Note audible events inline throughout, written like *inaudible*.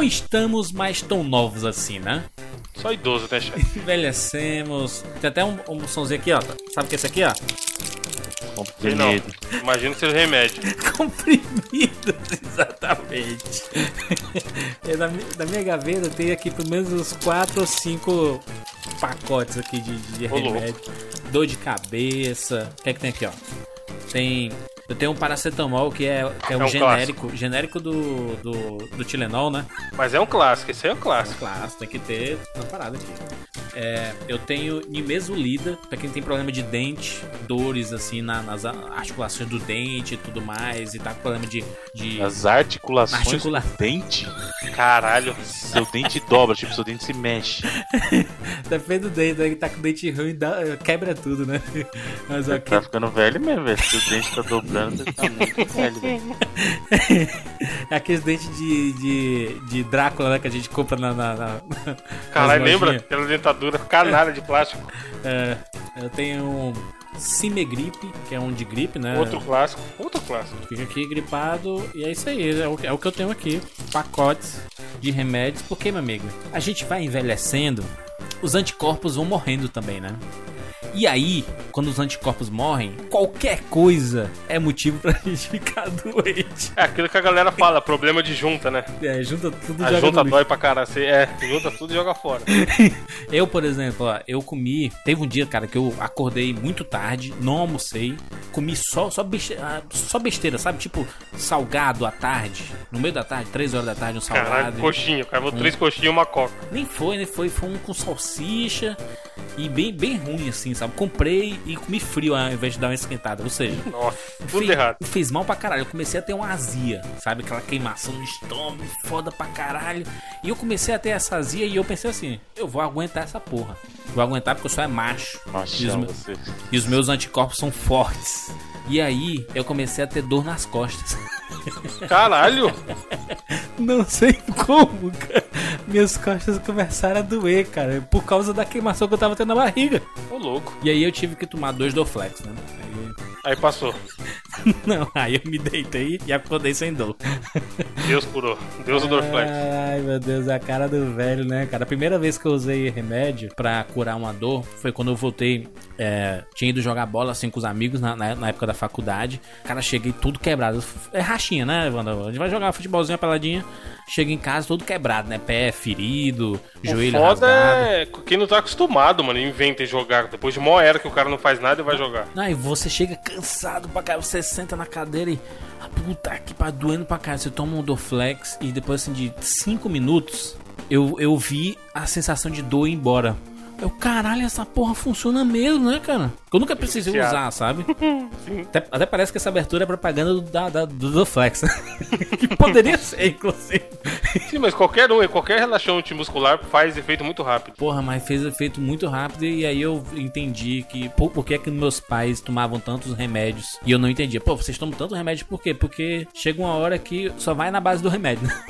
não estamos mais tão novos assim, né? Só idoso, né, chefe? *laughs* Envelhecemos. Tem até um, um somzinho aqui, ó. Sabe o que é esse aqui, ó? Não. Imagina ser remédio. *laughs* Comprimido, *laughs* exatamente. É, na, mi- na minha gaveta tem aqui pelo menos uns 4 ou 5 pacotes aqui de, de remédio. Dor de cabeça. O que é que tem aqui, ó? Tem. Eu tenho um paracetamol que é, que é, um, um genérico. Genérico do, do, do Tilenol, né? Mas é um clássico, esse aí é um clássico. Claro, tem que ter uma parada aqui. É, eu tenho nimesulida, pra quem tem problema de dente, dores assim na- nas articulações do dente e tudo mais, e tá com problema de. de As articulações Articula- do dente, Caralho. seu dente dobra, tipo, seu dente se mexe. *laughs* Depende do dente, né? Que tá com dente ruim, dá- quebra tudo, né? *laughs* Mas ok. tá ficando velho mesmo, velho. Se o dente tá dobrando, você tá muito *laughs* velho, velho. É aqueles dentes de, de, de Drácula, né? Que a gente compra na. na, na Caralho, lembra? Aquela dentadura canalha de plástico. É, eu tenho um Cimegripe, que é um de gripe, né? Outro clássico. Outro clássico. Fica aqui gripado e é isso aí, é o, é o que eu tenho aqui. Pacotes de remédios, porque, meu amigo, a gente vai envelhecendo, os anticorpos vão morrendo também, né? E aí, quando os anticorpos morrem, qualquer coisa é motivo pra gente *laughs* ficar doente. É aquilo que a galera fala, problema de junta, né? É, junta tudo e A joga junta dói pra caralho. Você, é, junta tudo e joga fora. *laughs* Eu, por exemplo, ó, eu comi. Teve um dia, cara, que eu acordei muito tarde, não almocei, comi só, só, besteira, só besteira, sabe? Tipo, salgado à tarde, no meio da tarde, 3 horas da tarde, um salgado. Caralho, coxinha. Cara levou três coxinhas e uma coca. Nem foi, nem foi. Foi um com salsicha e bem, bem ruim, assim, sabe? Comprei e comi frio ao invés de dar uma esquentada. Ou seja, Nossa, tudo fez, errado. fez mal pra caralho. Eu comecei a ter uma azia, sabe? Aquela queimação no estômago, foda pra caralho. E eu comecei a ter essa azia e eu pensei assim: eu vou aguentar essa porra. Vou aguentar porque eu só é macho. E os, Machão, me- você. e os meus anticorpos são fortes. E aí eu comecei a ter dor nas costas. Caralho. *laughs* Não sei como, cara. Minhas costas começaram a doer, cara. Por causa da queimação que eu tava tendo na barriga. Ô, louco. E aí eu tive que tomar dois Doflex, né? Aí- Aí passou. *laughs* Não, aí eu me deitei e acordei sem dor. Deus curou. Deus do Dorflex. Ai, meu Deus, a cara do velho, né, cara? A primeira vez que eu usei remédio pra curar uma dor foi quando eu voltei. é, tinha ido jogar bola assim com os amigos na, na- na época da faculdade. Cara, cheguei tudo quebrado. É rachinha, né, Wanda? A gente vai jogar futebolzinho, peladinha. Chega em casa todo quebrado, né? Pé ferido, joelho o foda rasgado. é quem não tá acostumado, mano. Inventa e jogar. Depois de uma era que o cara não faz nada e vai jogar. Não, e você chega cansado pra caralho, você senta na cadeira e. Ah, puta que pariu, doendo pra caralho. Você toma um Dorflex e depois assim de 5 minutos eu, eu vi a sensação de dor ir embora. Eu, caralho, essa porra funciona mesmo, né, cara? Eu nunca precisei usar, sabe? *laughs* Até, até parece que essa abertura é propaganda do, da, da- do Dorflex. *laughs* que poderia ser, inclusive. Sim, mas qualquer um, qualquer relaxante muscular faz efeito muito rápido. Porra, mas fez efeito muito rápido e aí eu entendi que por, por que, que meus pais tomavam tantos remédios e eu não entendia. Pô, vocês tomam tanto remédio por quê? Porque chega uma hora que só vai na base do remédio. né?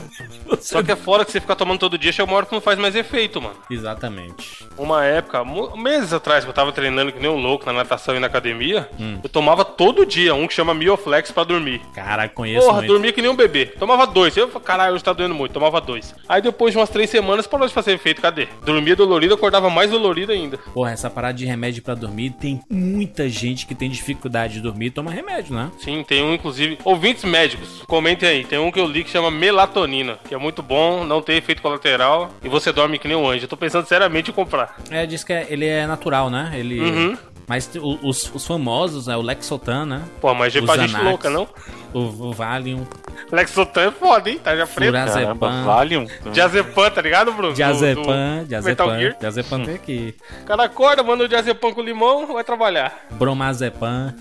Você- *laughs* Só que é fora que você ficar tomando todo dia, chega uma hora que não faz mais efeito, mano. Exatamente. Uma época, meses atrás, que eu tava treinando que nem um louco na natação e na academia, Hum. eu tomava todo dia um que chama Mioflex pra dormir. Cara, conheço Porra, muito. dormia que nem um bebê. Tomava dois. Eu caralho, hoje tá doendo muito. Tomava dois. Aí depois de umas três semanas parou de fazer efeito. Cadê? Dormia dolorido, acordava mais dolorido ainda. Porra, essa parada de remédio pra dormir, tem muita gente que tem dificuldade de dormir e toma remédio, né? Sim, tem um, inclusive, ouvintes médicos, comentem aí. Tem um que eu li que chama melatonina, que é muito bom, não tem efeito colateral e você dorme que nem um anjo. Eu tô pensando seriamente em comprar. É, diz que é- ele é natural, né? Ele. Uhum. Mas os, os famosos, né? O Lexotan, né? Pô, mas é Os pra gente louca, não? O, o Valium, Lexotan é foda, hein? Tá já preto. Fura- Caramba, Diazepam. Valium. Diazepam, tá ligado, Bruno? Do- Diazepam, do Metal Diazepam, tem aqui. O cara acorda, manda o diazepam com limão, vai trabalhar. Bromazepam.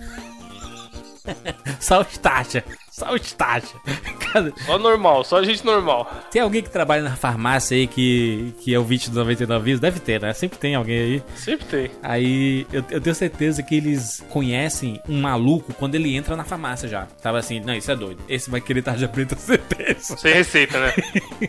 *laughs* Só o Stacha. Só o Stacha. *laughs* Cara, Só normal, só gente normal. tem alguém que trabalha na farmácia aí que, que é o 20 dos 99 vírus? Deve ter, né? Sempre tem alguém aí. Sempre tem. Aí eu, eu tenho certeza que eles conhecem um maluco quando ele entra na farmácia já. Tava assim, não, isso é doido. Esse vai querer tarja preta, certeza. Sem receita, né?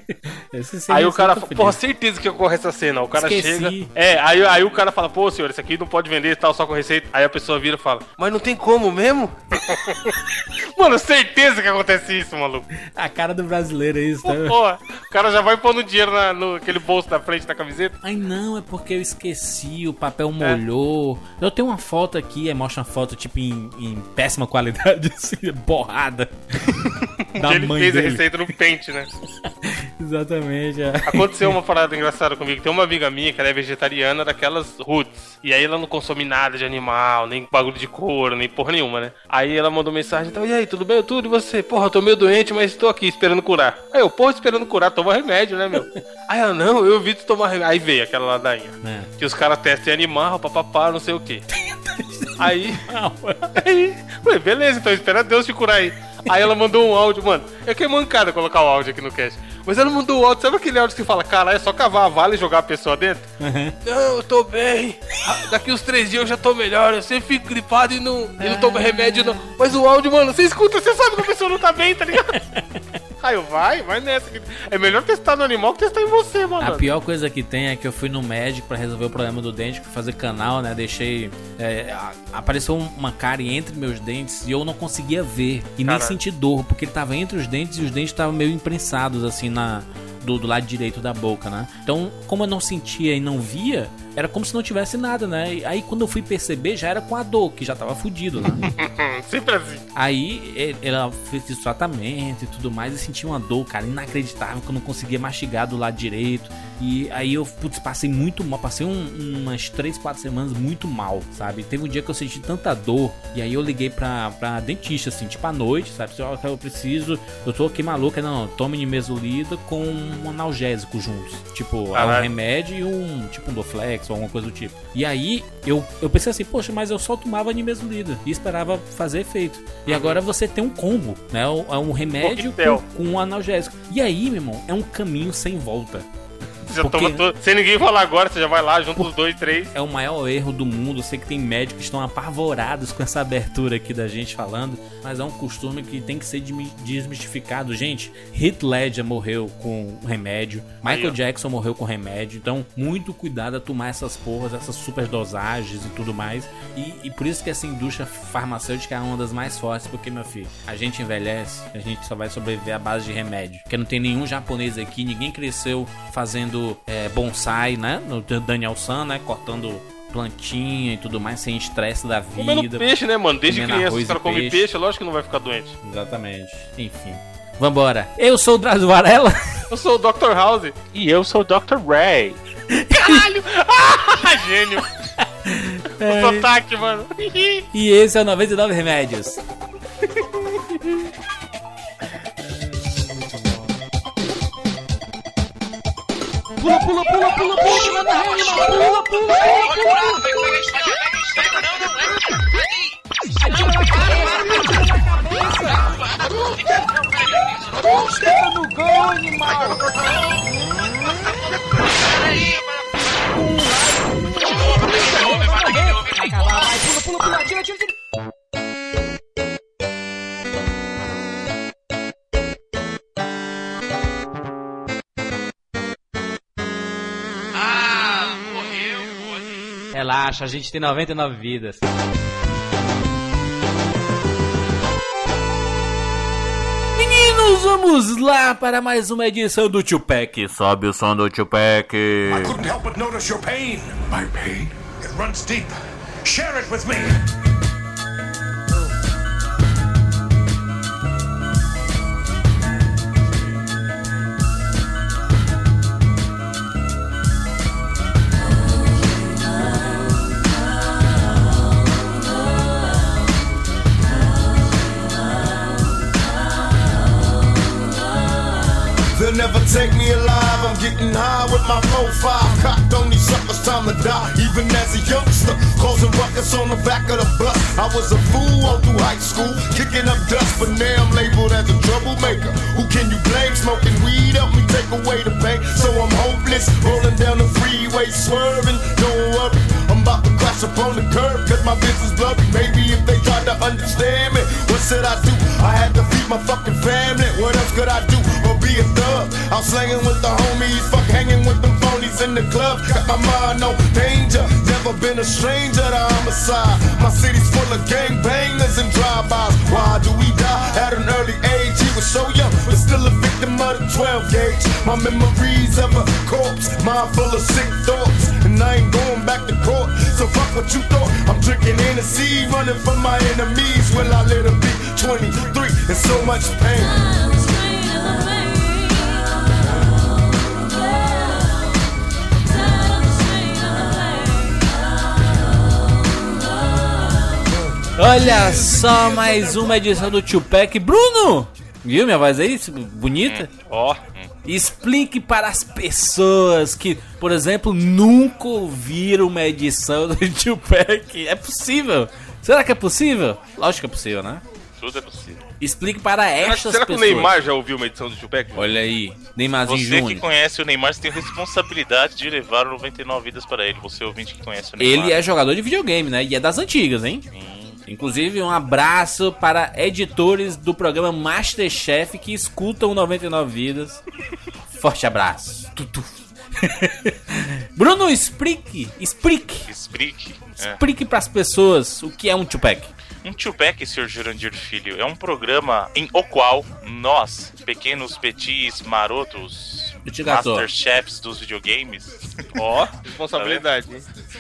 *laughs* Esse sim, Aí o cara fala, porra, certeza que ocorre essa cena. O cara Esqueci. chega. É, aí, aí o cara fala, pô, senhor, esse aqui não pode vender e tal, só com receita. Aí a pessoa vira e fala, mas não tem como mesmo? *laughs* Mano, certeza que acontece isso, maluco. A cara do brasileiro é isso, né? Porra, O cara já vai pondo dinheiro na, no aquele bolso da frente da camiseta. Ai não, é porque eu esqueci, o papel molhou. Eu tenho uma foto aqui, mostra uma foto tipo em, em péssima qualidade, *laughs* assim, borrada. *laughs* da que ele mãe fez a dele. receita no pente, né? *laughs* Exatamente. é. Aconteceu *laughs* uma parada engraçada comigo. Tem uma amiga minha que ela é vegetariana daquelas roots. E aí ela não consome nada de animal, nem bagulho de couro, nem porra nenhuma, né? Aí ela mandou mensagem, então, e aí, tudo bem? Tudo, e você? Porra, eu tô meio doente, mas tô aqui esperando curar. Aí eu, porra, esperando curar, toma remédio, né, meu? *laughs* aí ela, não, eu evito tomar remédio. Aí veio aquela ladainha. É. Que os caras testam em animal, papapá, não sei o quê. *laughs* Aí, aí, ué, beleza, então espera Deus te curar aí. Aí ela mandou um áudio, mano. É que é mancada colocar o áudio aqui no cast. Mas ela mandou o áudio, sabe aquele áudio que fala, cara, é só cavar a vala e jogar a pessoa dentro? Não, eu tô bem. Ah, Daqui uns três dias eu já tô melhor. Eu sempre fico gripado e não, e não tomo remédio, não. Mas o áudio, mano, você escuta, você sabe que a pessoa não tá bem, tá ligado? *laughs* Aí eu, vai, vai nessa. É melhor testar no animal que testar em você, mano. A pior coisa que tem é que eu fui no médico pra resolver o problema do dente, fazer canal, né? Deixei. é, apareceu uma cárie entre meus dentes e eu não conseguia ver. E nem sentir dor, porque ele tava entre os dentes e os dentes estavam meio imprensados, assim, na. Do, do lado direito da boca, né? Então, como eu não sentia e não via, era como se não tivesse nada, né? E aí, quando eu fui perceber, já era com a dor, que já tava fudido, né? *laughs* Sempre assim. Aí ela fez esse tratamento e tudo mais e senti uma dor, cara, inacreditável, que eu não conseguia mastigar do lado direito. E aí eu, putz, passei muito mal, passei um- umas 3, 4 semanas muito mal, sabe? Teve um dia que eu senti tanta dor, e aí eu liguei pra, pra dentista, assim, tipo à noite, sabe? Ó, Eu preciso, eu tô aqui maluca, não, tome nimesulida com um analgésico juntos. Tipo, é um remédio e um, tipo um Doflex ou alguma coisa do tipo. E aí eu, eu pensei assim, poxa, mas eu só tomava nimesulida e esperava fazer efeito. E agora você tem um combo, né? É um remédio com, com um analgésico. E aí, meu irmão, é um caminho sem volta. Já Porque- toma todo. Sem ninguém falar agora, você já vai lá, junta os dois, três. É o maior erro do mundo. Eu sei que tem médicos que estão apavorados com essa abertura aqui da gente falando, mas é um costume que tem que ser desmi- desmistificado. Gente, Heath Ledger morreu com remédio, Michael Aí. Jackson morreu com remédio, então muito cuidado a tomar essas porras, essas super dosagens e tudo mais. E, e por isso que essa indústria farmacêutica é uma das mais fortes, porque, meu filho, a gente envelhece, a gente só vai sobreviver à base de remédio. Porque não tem nenhum japonês aqui, ninguém cresceu fazendo é, bonsai, né? No Daniel San, né? Cortando plantinha e tudo mais, sem estresse da Comendo vida. peixe, né, mano? Desde comendo criança arroz os caras e comem peixe. peixe, lógico que não vai ficar doente. Exatamente. Enfim. Vambora. Eu sou o Drauzio Varela. *laughs* Eu sou o Dr. House. E eu sou o Dr. Ray. Caralho! *laughs* Ah, gênio! *laughs* É. O sotaque, mano. E esse é o 99 Remédios. Pula, pula, pula, pula, pula, pula, pula, Pula, pula, pula, pula. pula, pula, pula, pula, pula, pula, pula, pula, pula, Tira no gol, animal! Peraí, Pula, pula, pula, tira, tira, tira! Relaxa, a gente tem 99 vidas. Meninos, vamos lá para mais uma edição do Tupac. Sobe o som do Tupac. I couldn't help but notice your pain. My pain? It runs deep. Share it with me. My fucking family. What else could I do? Or be a thug. I'm slanging with the homies, fuck hanging with them phonies in the club. Got my mind on danger, never been a stranger to homicide. My city's full of gang bangers and drive-bys. Why do we die at an early age? He was so young, but still a victim of the 12 gauge. My memories of a corpse, mind full of sick thoughts, and I ain't going back to court. So fuck what you thought. I'm drinking Hennessy, running from my enemies. Will I let them be 23 and so much pain? Olha só mais uma edição do Tupac. Bruno! Viu minha voz aí? Bonita? Ó, Explique para as pessoas que, por exemplo, nunca ouviram uma edição do Tupac. É possível? Será que é possível? Lógico que é possível, né? Tudo é possível. Explique para será, estas será que o pessoas. Neymar já ouviu uma edição do Tupac? Olha aí, Neymarzinho Você que conhece o Neymar, você tem responsabilidade de levar o 99 vidas para ele. Você ouvinte que conhece o Neymar. Ele é jogador de videogame, né? E é das antigas, hein? Inclusive, um abraço para editores do programa Masterchef que escutam o 99 Vidas. *laughs* Forte abraço. Tutu. *laughs* Bruno, explique, explique, Explique. É. explique para as pessoas o que é um Tupac. Um Tupac, Sr. Jurandir Filho, é um programa em o qual nós, pequenos petis marotos, masterchefs dos videogames, Ó, *laughs* responsabilidade.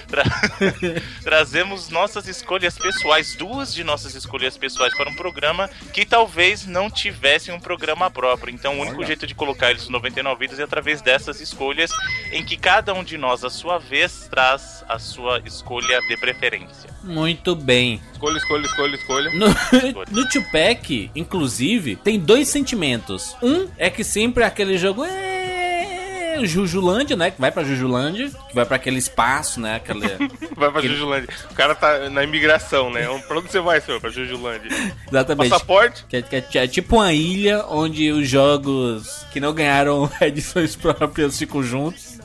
tra- *laughs* trazemos nossas escolhas pessoais, duas de nossas escolhas pessoais para um programa que talvez não tivesse um programa próprio. Então, o único jeito de colocar eles no 99 vidas é através dessas escolhas, em que cada um de nós, à sua vez, traz a sua escolha de preferência. Muito bem. Escolha, escolha, escolha, escolha. No, *laughs* no Tupac, inclusive, tem dois sentimentos. Um é que sempre é aquele jogo. É, Jujulândia, né? Que vai pra Jujulândia, que vai pra aquele espaço, né? Aquele, *laughs* Vai pra Ele- Jujulândia. O cara tá na imigração, né? Pra onde você vai, senhor? Pra Jujulândia. exatamente. Passaporte? Que é, que é- é tipo uma ilha onde os jogos que não ganharam *laughs* edições próprias ficam juntos.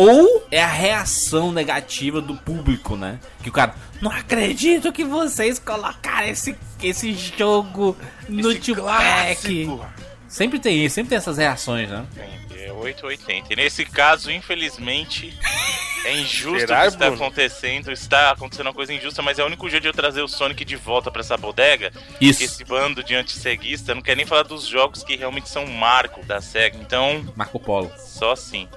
Ou é a reação negativa do público, né? Que o cara, não acredito que vocês colocaram esse, esse jogo no Esse. Sempre tem isso, sempre tem essas reações, né? É 880. E nesse caso, infelizmente, é injusto Será, o que está Bruno? acontecendo. Está acontecendo uma coisa injusta, mas é o único jeito de eu trazer o Sonic de volta pra essa bodega. Isso. Esse bando de antisseguista não quer nem falar dos jogos que realmente são um marco da SEGA. Então, Marco Polo. só assim.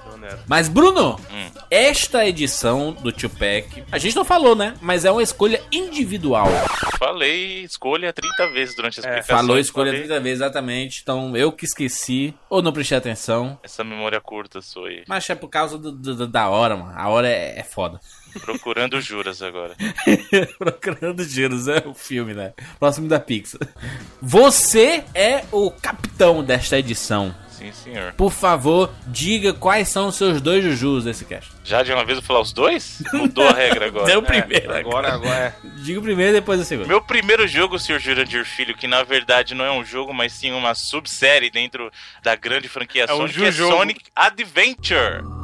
Mas, Bruno, Hum. esta edição do Tupac, a gente não falou, né? Mas é uma escolha individual. Falei escolha 30 vezes durante a explicação. Falou escolha Falei, 30 vezes, exatamente. Então, eu que esqueci, ou não prestei atenção. Essa memória curta sou aí. Mas é por causa do- do- da hora, mano. A hora é, é foda. Procurando juras agora. *laughs* Procurando giros, é o filme, né? Próximo da Pixar. Você é o capitão desta edição. Sim, senhor. Por favor, diga quais são os seus dois jujus desse cast. Já de uma vez eu vou falar os dois? Mudou a regra agora. *laughs* Deu o primeiro. Agora, agora é. Diga o primeiro e depois o segundo. Meu primeiro jogo, Sr. Jurandir Filho, que na verdade não é um jogo, mas sim uma subsérie dentro da grande franquia É um Sonic, é Ju-jogo. Sonic Adventure.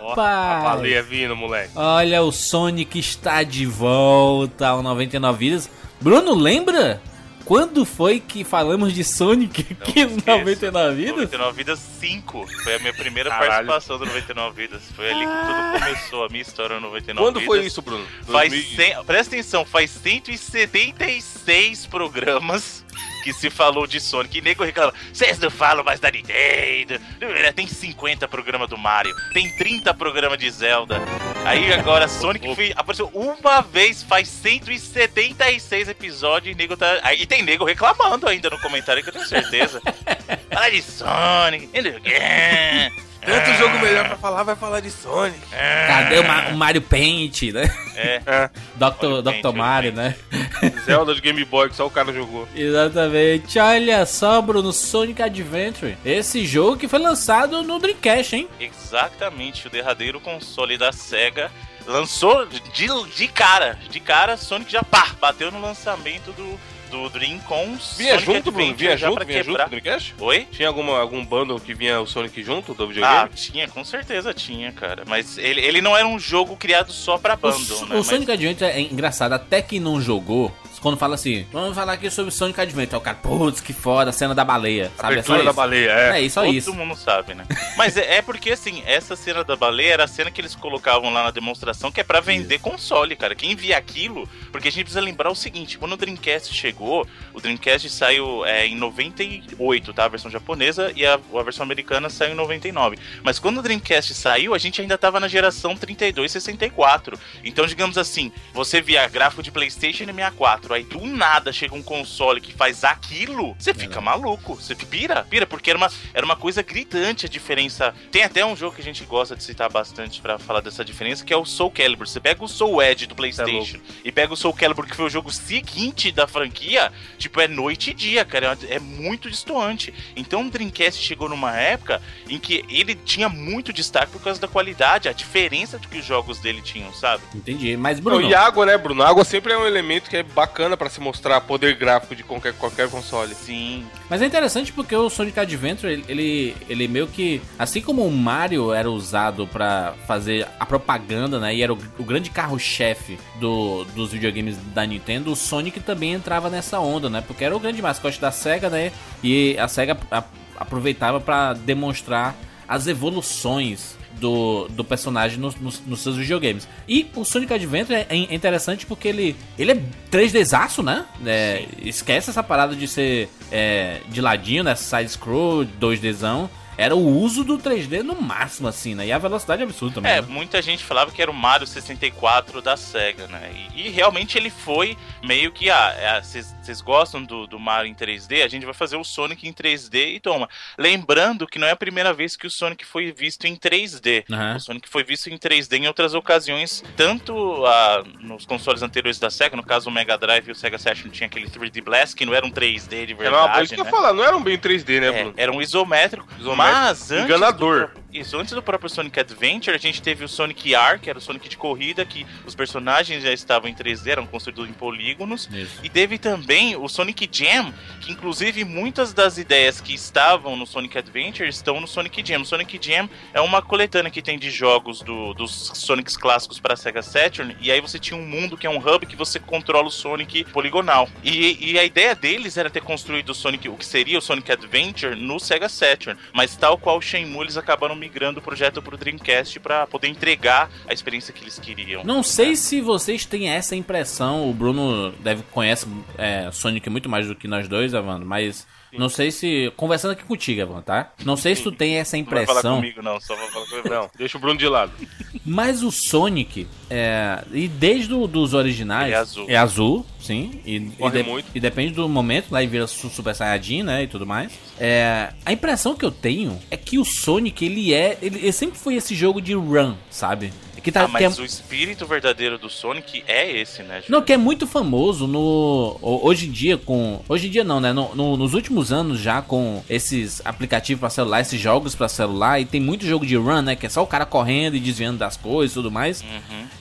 Ó, a rapaz! baleia vindo, moleque. Olha, o Sonic está de volta ao 99 vidas. Bruno, lembra? Quando foi que falamos de Sonic aqui no esqueço. 99 vidas? 99 Vidas 5. Foi a minha primeira Caralho. participação do 99 Vidas. Foi ali que tudo começou, a minha história no 99 Quando Vidas. foi isso, Bruno? Faz 2000 cem- Presta atenção, faz 176 programas que se falou de Sonic. E nego reclama, vocês não falam mais da Nintendo. Tem 50 programas do Mario, tem 30 programas de Zelda. Aí agora Sonic foi- apareceu uma vez, faz 176 episódios e nego tá. Aí e tem nego reclamando ainda no comentário que eu tenho certeza. *laughs* Fala de Sonic. Tanto jogo melhor pra falar, vai falar de Sonic. Cadê o, Ma- o Mario Paint, né? É. *laughs* É, Dr. Paint, Dr. Mario, né? Zelda de Game Boy, que só o cara jogou. Exatamente. Olha só, Bruno, Sonic Adventure. Esse jogo que foi lançado no Dreamcast, hein? Exatamente, o derradeiro console da SEGA lançou de, de cara, de cara, Sonic já pá, bateu no lançamento do, do Dream com Vinha Sonic junto, Bruno? Vinha junto, vinha junto quebrar. no Dreamcast? Oi? Tinha alguma, algum bundle que vinha o Sonic junto do Ah, videogame? tinha, com certeza tinha, cara. Mas ele, ele não era um jogo criado só pra O, bundle, Su- né? o Mas- Sonic Adventure é engraçado, até quem não jogou, quando fala assim, vamos falar aqui sobre Sonic Adventure, aí o cara, putz, que foda, a cena da baleia, sabe? É Abertura da isso. baleia, é. É isso, só Todo isso. mundo sabe, né? *laughs* Mas é, é porque, assim, essa cena da baleia era a cena que eles colocavam lá na demonstração, que é pra vender console, cara. Quem via aquilo... Porque a gente precisa lembrar o seguinte, quando o Dreamcast chegou, o Dreamcast saiu é, em 98, tá? A versão japonesa, e a, a versão americana saiu em 99. Mas quando o Dreamcast saiu, a gente ainda tava na geração 32 e 64. Então, digamos assim, você via gráfico de Playstation e 64, aí do nada chega um console que faz aquilo, você fica maluco, você pira, pira, porque era uma, era uma coisa gritante a diferença. Tem até um jogo que a gente gosta de citar bastante pra falar dessa diferença, que é o Soul Calibur. Você pega o Soul Edge do PlayStation e pega o Soul Calibur, que foi o jogo seguinte da franquia, tipo, é noite e dia, cara, é muito distoante. Então o Dreamcast chegou numa época em que ele tinha muito destaque por causa da qualidade, a diferença do que os jogos dele tinham, sabe? Entendi. Mas, Não, Bruno, e água, né, Bruno? Água sempre é um elemento que é bacana pra se mostrar poder gráfico de qualquer, qualquer console. Sim, mas é interessante porque o Sonic Adventure, ele, ele, meio que, assim como o Mario era usado pra fazer a propaganda, né, e era o, o grande carro-chefe do, dos videogames da Nintendo, o Sonic também entrava nessa onda, né, porque era o grande mascote da SEGA, né, e a SEGA aproveitava pra demonstrar as evoluções do, do personagem nos, nos- nos seus videogames. E o Sonic Adventure é, é interessante porque ele, ele é 3Dzaço, né? É, esquece essa parada de ser é, de ladinho, né? Side-scroll, 2Dzão. Era o uso do 3D no máximo, assim, né? E a velocidade é absurda também. É, né? muita gente falava que era o Mario 64 da SEGA, né? E, e realmente ele foi meio que, ah, vocês gostam do, do Mario em 3D? A gente vai fazer o Sonic em 3D e toma. Lembrando que não é a primeira vez que o Sonic foi visto em 3D. Aham. O Sonic foi visto em 3D em outras ocasiões, tanto ah, nos consoles anteriores da SEGA, no caso o Mega Drive e o Sega Saturn tinha aquele 3D Blast, que não era um 3D de Era uma verdade, coisa que eu né? ia falar, não era um bem 3D, né, É, Bruno? era um isométrico, Isométrico. Mas antes Enganador. do pró- isso, antes do próprio Sonic Adventure, a gente teve o Sonic R, que era o Sonic de corrida, que os personagens já estavam em 3D, eram construídos em polígonos. Isso. E teve também o Sonic Jam, que inclusive muitas das ideias que estavam no Sonic Adventure estão no Sonic Jam. O Sonic Jam é uma coletânea que tem de jogos do- dos Sonics clássicos para Sega Saturn, e aí você tinha um mundo que é um hub que você controla o Sonic poligonal. E, e a ideia deles era ter construído o Sonic, o que seria o Sonic Adventure no Sega Saturn, mas tal qual Shenmue, eles acabaram migrando o projeto pro Dreamcast para poder entregar a experiência que eles queriam. Não sei se vocês têm essa impressão. O Bruno deve conhece é, Sonic muito mais do que nós dois, Evandro, mas não sei se. Conversando aqui contigo, Evandro, tá? Não sei se tu tem essa Não vai falar impressão. comigo, não, só vai falar comigo. Não, deixa o Bruno de lado. Mas o Sonic, é, e desde o, dos originais. Ele é azul. É azul, sim. E, e, de- muito. e depende do momento, lá ele vira su- Super Saiyajin, né? E tudo mais. É, a impressão que eu tenho é que o Sonic, ele é. Ele, ele sempre foi esse jogo de run, sabe? Que tá, Ah, que é- mas o espírito verdadeiro do Sonic é esse, né? Não, que é muito famoso no. ho- Hoje em dia, com. Hoje em dia não, né? No- no- nos últimos anos já com esses aplicativos pra celular, esses jogos pra celular, e tem muito jogo de run, né? Que é só o cara correndo e desviando das coisas e tudo mais.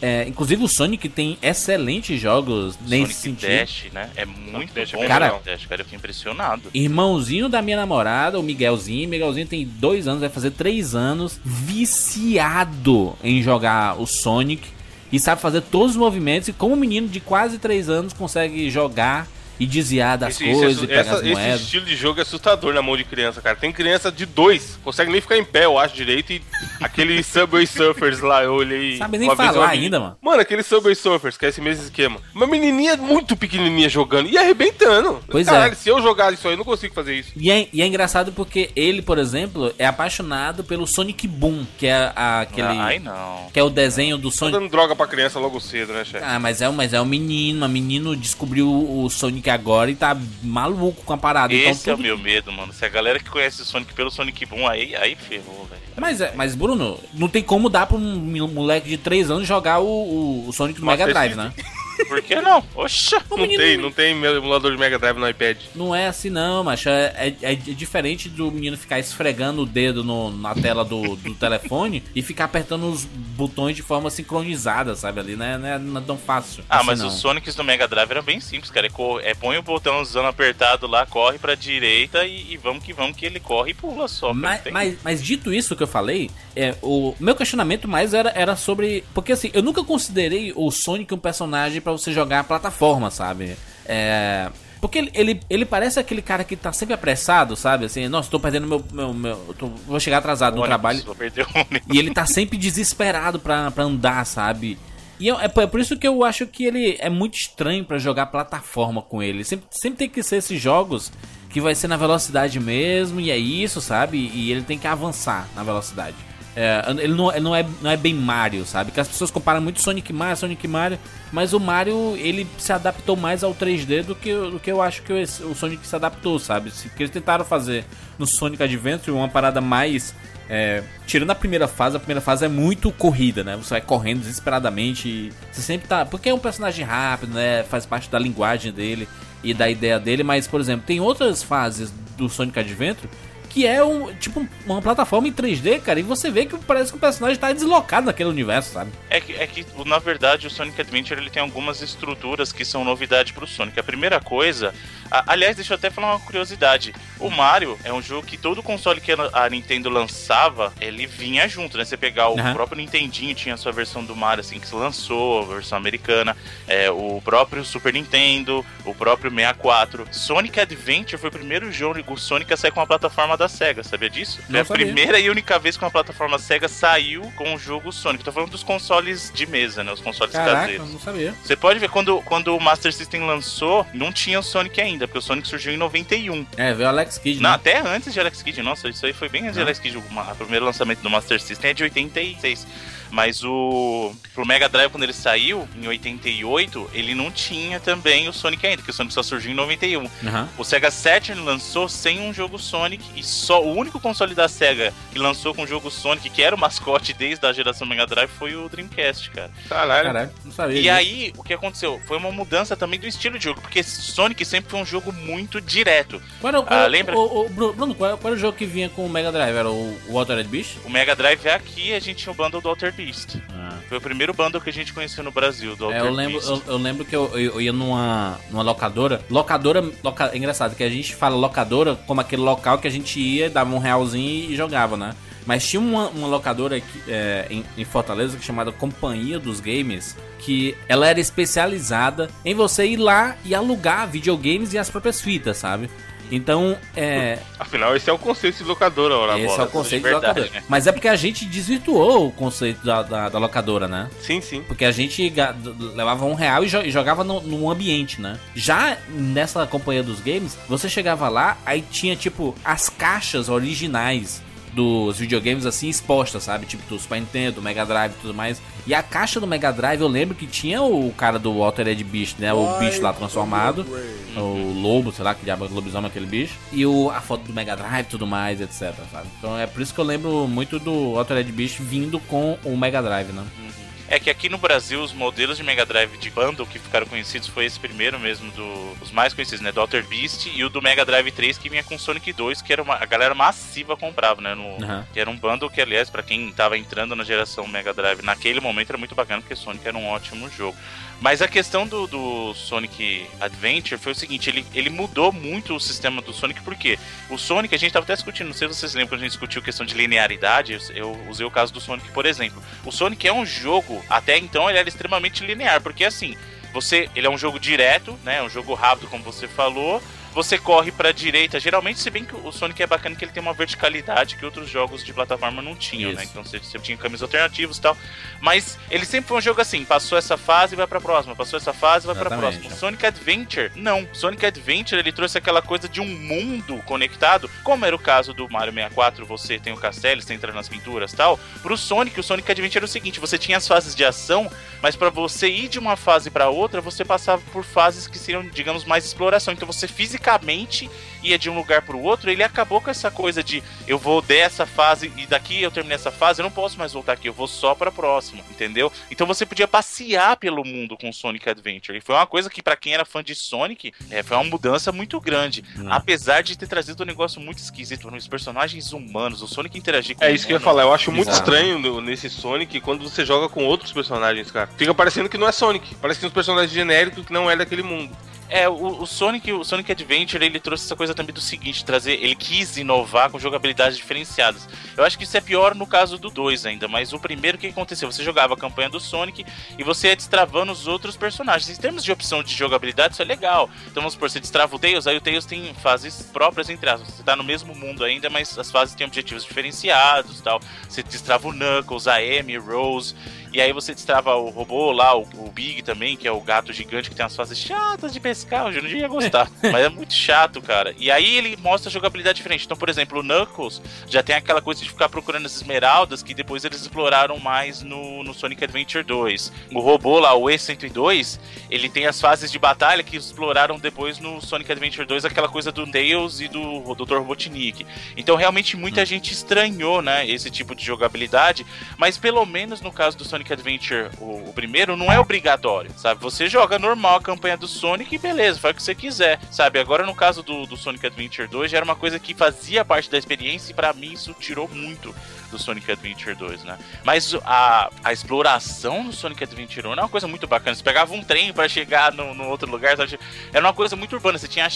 É, inclusive o Sonic tem excelentes jogos nesse Sonic sentido. Dash, né? É muito Dash é bom bem Cara- legal. Dash, cara, eu fiquei impressionado. Irmãozinho da minha namorada, o Miguelzinho. Miguelzinho tem dois anos, vai fazer três anos, viciado em jogar o Sonic. E sabe fazer todos os movimentos. E como um menino de quase três anos consegue jogar e desviar das Esse, coisas esse, e pegar essa- as esse moedas. estilo de jogo é assustador na mão de criança, cara. Tem criança de dois, consegue nem ficar em pé, eu acho direito. E aquele *laughs* Subway Surfers lá, eu olhei. Sabe nem vez falar ainda, mano. Mano, aquele Subway Surfers, que é esse mesmo esquema. Uma menininha muito pequenininha jogando e arrebentando. Pois é. Caralho, se eu jogar isso aí, eu não consigo fazer isso. E é, e é engraçado porque ele, por exemplo, é apaixonado pelo Sonic Boom, que é a- aquele. Ai, não. que é o desenho do Tá Sonic. dando droga pra criança logo cedo, né, chefe? Ah, mas é, mas é um menino, um menino descobriu o Sonic agora e tá maluco com a parada. Esse então, é o meu medo, mano. Se a galera que conhece o Sonic pelo Sonic Boom, aí, aí ferrou, velho. Mas, é- mas, Bruno, não tem como dar pra um moleque de 3 anos jogar o, o- Sonic do Mega Drive, né? *laughs* Por que não? Oxa! Não menino tem, não tem meu emulador de Mega Drive no iPad. Não é assim não, macho. É, é- é diferente do menino ficar esfregando o dedo no- na tela do, do *laughs* telefone e ficar apertando os botões de forma sincronizada, sabe? Ali, né? Não é, não é tão fácil. Ah, assim, mas não. os Sonics do Mega Drive era bem simples, cara. É, é põe o botãozão apertado lá, corre pra direita e, e vamos que vamos que ele corre e pula só. Mas, mas, mas dito isso que eu falei, é, o meu questionamento mais era, era sobre. Porque assim, eu nunca considerei o Sonic um personagem pra você jogar a plataforma, sabe? É. Porque ele, ele, ele parece aquele cara que tá sempre apressado, sabe? Assim, nossa, tô perdendo meu. meu, meu eu tô- vou chegar atrasado no trabalho. Vou perder o ônibus. E ele tá sempre desesperado pra, pra andar, sabe? E é, é por- isso que eu acho que ele é muito estranho pra jogar plataforma com ele. Sempre, sempre tem que ser esses jogos que vai ser na velocidade mesmo, e é isso, sabe? E ele tem que avançar na velocidade. É, ele não, ele não, é, não é bem Mario, sabe? Que as pessoas comparam muito Sonic Mario, Sonic Mario, mas o Mario ele se adaptou mais ao 3D do que, do que eu acho que o, Sonic se adaptou, sabe? Porque eles tentaram fazer no Sonic Adventure uma parada mais é, tirando a primeira fase, a primeira fase é muito corrida, né? Você vai correndo desesperadamente. Você sempre tá. Porque é um personagem rápido, né? Faz parte da linguagem dele e da ideia dele. Mas, por exemplo, tem outras fases do Sonic Adventure que é um tipo uma plataforma em 3D, cara. E você vê que parece que o personagem tá deslocado naquele universo, sabe? É que, é que, na verdade, o Sonic Adventure ele tem algumas estruturas que são novidade pro Sonic. A primeira coisa. a- aliás, deixa eu até falar uma curiosidade. O Mario é um jogo que todo console que a Nintendo lançava, ele vinha junto, né? Você pegar o Aham. próprio Nintendinho, tinha a sua versão do Mario, assim, que se lançou, a versão americana. É, o próprio Super Nintendo, o próprio 64. Sonic Adventure foi o primeiro jogo o Sonic a sair com uma plataforma da SEGA, sabia disso? Não Foi a sabia. primeira e única vez que uma plataforma SEGA saiu com o jogo Sonic. Tô falando dos consoles de mesa, né? Os consoles Caraca, caseiros. não sabia. Você pode ver, quando, quando o Master System lançou, não tinha o Sonic ainda, porque o Sonic surgiu em 91. É, veio o Alex Kidd, Não, né? até antes de Alex Kidd. Nossa, isso aí foi bem antes de. Alex Kidd. O primeiro lançamento do Master System é de 86. Mas o. Pro Mega Drive, quando ele saiu, em 88, ele não tinha também o Sonic ainda, porque o Sonic só surgiu em 91. Aham. O Sega Saturn lançou sem um jogo Sonic e só o único console da Sega que lançou com o jogo Sonic, que era o mascote desde a geração Mega Drive, foi o Dreamcast, cara. Caralho. Caraca, não sabia. E disso. aí, o que aconteceu? Foi uma mudança também do estilo de jogo, porque Sonic sempre foi um jogo muito direto. Qual era, o- qual Ah, lembra? o- o- Bruno, qual, era- qual era o jogo que vinha com o Mega Drive? Era o Watered Beast? O Mega Drive é aqui a gente tinha o bundle do Alter Beast. Ah. Foi o primeiro bundle que a gente conheceu no Brasil, do É, eu lembro, eu, eu lembro que eu, eu, eu ia numa, numa locadora. Locadora, loca, é engraçado que a gente fala locadora como aquele local que a gente ia, dava um realzinho e jogava, né? Mas tinha uma, uma locadora aqui, é, em, em Fortaleza chamada Companhia dos Games, que ela era especializada em você ir lá e alugar videogames e as próprias fitas, sabe? Então, é, Afinal, esse é o conceito de locadora, ora esse bola. é o conceito de verdade, locadora. né? Mas é porque a gente desvirtuou o conceito da, da, da locadora, né? Sim, sim. Porque a gente levava um real e jo- e jogava no, num ambiente, né? Já nessa companhia dos games, você chegava lá, aí tinha tipo as caixas originais dos videogames assim expostas, sabe? Tipo do Super Nintendo, do Mega Drive e tudo mais. E a caixa do Mega Drive, eu lembro que tinha o cara do Altered Beast, né? O bicho lá transformado. O lobo, sei lá, que diabo lobisomem aquele bicho. E o, a foto do Mega Drive e tudo mais, etc, sabe? Então é por isso que eu lembro muito do Altered Beast vindo com o Mega Drive, né? É que aqui no Brasil os modelos de Mega Drive de bundle que ficaram conhecidos foi esse primeiro mesmo, do, os mais conhecidos, né? Do Alter Beast e o do Mega Drive 3 que vinha com Sonic 2, que era uma, a galera massiva comprava, né? No, Uhum. Que era um bundle que, aliás, pra quem tava entrando na geração Mega Drive naquele momento era muito bacana, porque Sonic era um ótimo jogo. Mas a questão do, do Sonic Adventure foi o seguinte, ele, ele mudou muito o sistema do Sonic, porque o Sonic, a gente tava até discutindo, não sei se vocês lembram quando a gente discutiu questão de linearidade, eu, usei o caso do Sonic, por exemplo. O Sonic é um jogo, até então ele era extremamente linear, porque assim, você, ele é um jogo direto, né, um jogo rápido, como você falou, você corre pra direita, geralmente, se bem que o Sonic é bacana que ele tem uma verticalidade que outros jogos de plataforma não tinham, né? Isso. Então você, você tinha caminhos alternativos e tal. Mas ele sempre foi um jogo assim, passou essa fase, vai pra próxima, passou essa fase, vai pra Exatamente. próxima. O Sonic Adventure, não. Sonic Adventure, ele trouxe aquela coisa de um mundo conectado, como era o caso do Mario 64, você tem o castelo, você entra nas pinturas e tal. Pro Sonic, o Sonic Adventure era o seguinte, você tinha as fases de ação, mas pra você ir de uma fase pra outra, você passava por fases que seriam, digamos, mais exploração. Então você fisicamente basicamente ia de um lugar pro outro, ele acabou com essa coisa de eu vou dessa fase e daqui eu terminei essa fase, eu não posso mais voltar aqui, eu vou só pra próxima, entendeu? Então você podia passear pelo mundo com Sonic Adventure. E foi uma coisa que pra quem era fã de Sonic, é, foi uma mudança muito grande. Hum. Apesar de ter trazido um negócio muito esquisito, os personagens humanos, o Sonic interagir com É isso que eu ia falar. Eu acho muito estranho no- nesse Sonic quando você joga com outros personagens, cara. Fica parecendo que não é Sonic. Parece que são uns personagens genéricos que não é daquele mundo. É, o, o Sonic, o Sonic Adventure, ele trouxe essa coisa também do seguinte, trazer, ele quis inovar com jogabilidades diferenciadas. Eu acho que isso é pior no caso do 2 ainda, mas o primeiro que aconteceu, você jogava a campanha do Sonic e você ia destravando os outros personagens. Em termos de opção de jogabilidade, isso é legal. Então vamos supor, você destrava o Tails, aí o Tails tem fases próprias entre aspas. Você tá no mesmo mundo ainda, mas as fases têm objetivos diferenciados, tal. Você destrava o Knuckles, a Amy, Rose, e aí você destrava o robô lá, o, o Big também, que é o gato gigante que tem as fases chatas de pescar. Eu não ia gostar. *laughs* mas é muito chato, cara. E aí ele mostra jogabilidade diferente. Então, por exemplo, o Knuckles já tem aquela coisa de ficar procurando as esmeraldas que depois eles exploraram mais no, no Sonic Adventure 2. O robô lá, o E102, ele tem as fases de batalha que exploraram depois no Sonic Adventure 2, aquela coisa do Tails e do Dr. Robotnik. Então, realmente, muita gente estranhou, né, esse tipo de jogabilidade, mas pelo menos no caso do Sonic Adventure, o, o primeiro, não é obrigatório, sabe? Você joga normal a campanha do Sonic e beleza, faz o que você quiser, sabe? Agora, no caso do, do Sonic Adventure 2, já era uma coisa que fazia parte da experiência e pra mim isso tirou muito do Sonic Adventure 2, né? Mas a, a exploração do Sonic Adventure 1 era uma coisa muito bacana. Você pegava um trem pra chegar no, no outro lugar, sabe? Era uma coisa muito urbana. Você tinha.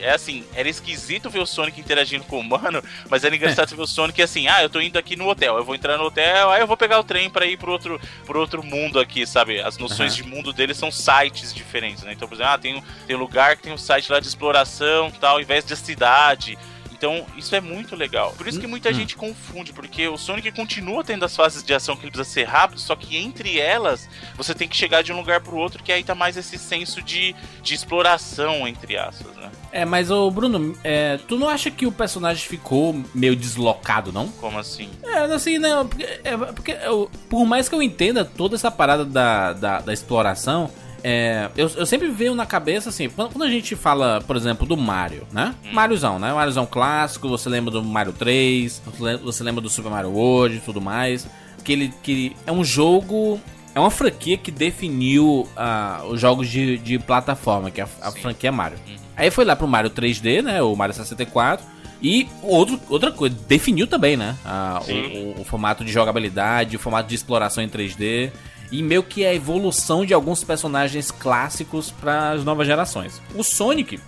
É assim, era esquisito ver o Sonic interagindo com o humano, mas era engraçado ver o Sonic assim: ah, eu tô indo aqui no hotel, eu vou entrar no hotel, aí eu vou pegar o trem pra ir pro outro, pro outro mundo aqui, sabe? As noções de mundo dele são sites diferentes, né? Então, por exemplo, ah, tem, um- tem um lugar que tem um site lá de exploração tal, ao invés de cidade. Então, isso é muito legal. Por isso que muita gente confunde, porque o Sonic continua tendo as fases de ação que ele precisa ser rápido, só que entre elas, você tem que chegar de um lugar pro outro, que aí tá mais esse senso de, de exploração, entre aspas, né? É, mas ô Bruno, é, tu não acha que o personagem ficou meio deslocado, não? Como assim? É, assim, não, porque, é, porque eu- por mais que eu entenda toda essa parada da, da, da exploração, é, eu, eu sempre venho na cabeça assim, quando, a gente fala, por exemplo, do Mario, né? Mariozão, né? Mariozão clássico, você lembra do Mario 3, você lem- você lembra do Super Mario World e tudo mais. Que ele que é um jogo. É uma franquia que definiu ah, os jogos de, de plataforma, que é a, a franquia Mario. Aí foi lá pro Mario 3D, né? O Mario 64. E outro, outra coisa, definiu também, né? ah, o- o, o formato de jogabilidade, o formato de exploração em 3D. E meio que a evolução de alguns personagens clássicos para as novas gerações. O Sonic,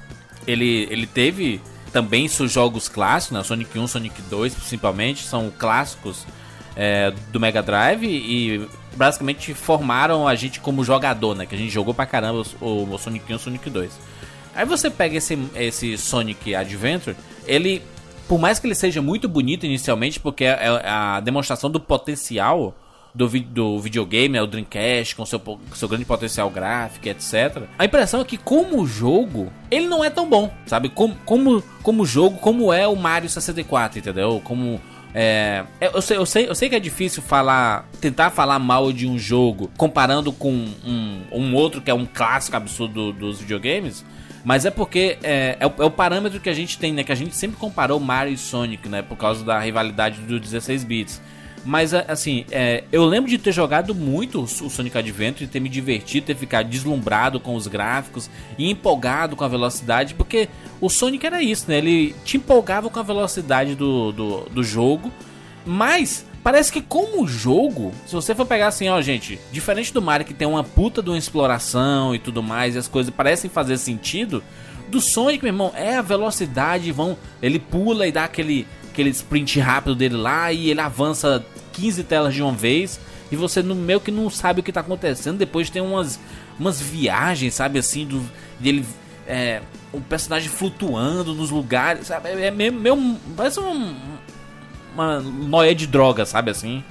ele, ele teve também seus jogos clássicos, né? Sonic 1, Sonic 2 principalmente, são clássicos é, do Mega Drive e basicamente formaram a gente como jogador, né? Que a gente jogou pra caramba o, o Sonic 1 e Sonic 2. Aí você pega esse, esse Sonic Adventure, ele, por mais que ele seja muito bonito inicialmente, porque é é a demonstração do potencial do, vi- do videogame, né, o Dreamcast, com seu, com seu grande potencial gráfico, etc. A impressão é que, como jogo, ele não é tão bom, sabe? Como, como, como jogo, como é o Mario 64, entendeu? Como. É, eu, sei, eu, sei, eu sei que é difícil falar, tentar falar mal de um jogo comparando com um, um outro que é um clássico absurdo dos videogames, mas é porque é, é, o, é o parâmetro que a gente tem, né? Que a gente sempre comparou Mario e Sonic, né? Por causa da rivalidade do 16 bits. Mas assim, é, eu lembro de ter jogado muito o Sonic Adventure, de ter me divertido, ter ficado deslumbrado com os gráficos e empolgado com a velocidade, porque o Sonic era isso, né? Ele te empolgava com a velocidade do, do, do jogo, mas parece que como jogo, se você for pegar assim, ó, gente, diferente do Mario que tem uma puta de uma exploração e tudo mais, e as coisas parecem fazer sentido, do Sonic, meu irmão, é a velocidade, vão, ele pula e dá aquele aquele sprint rápido dele lá e ele avança 15 telas de uma vez e você no meio que não sabe o que tá acontecendo, depois tem umas umas viagens, sabe assim, do dele é, um personagem flutuando nos lugares, sabe? É meio, meio parece um uma noia de droga, sabe assim?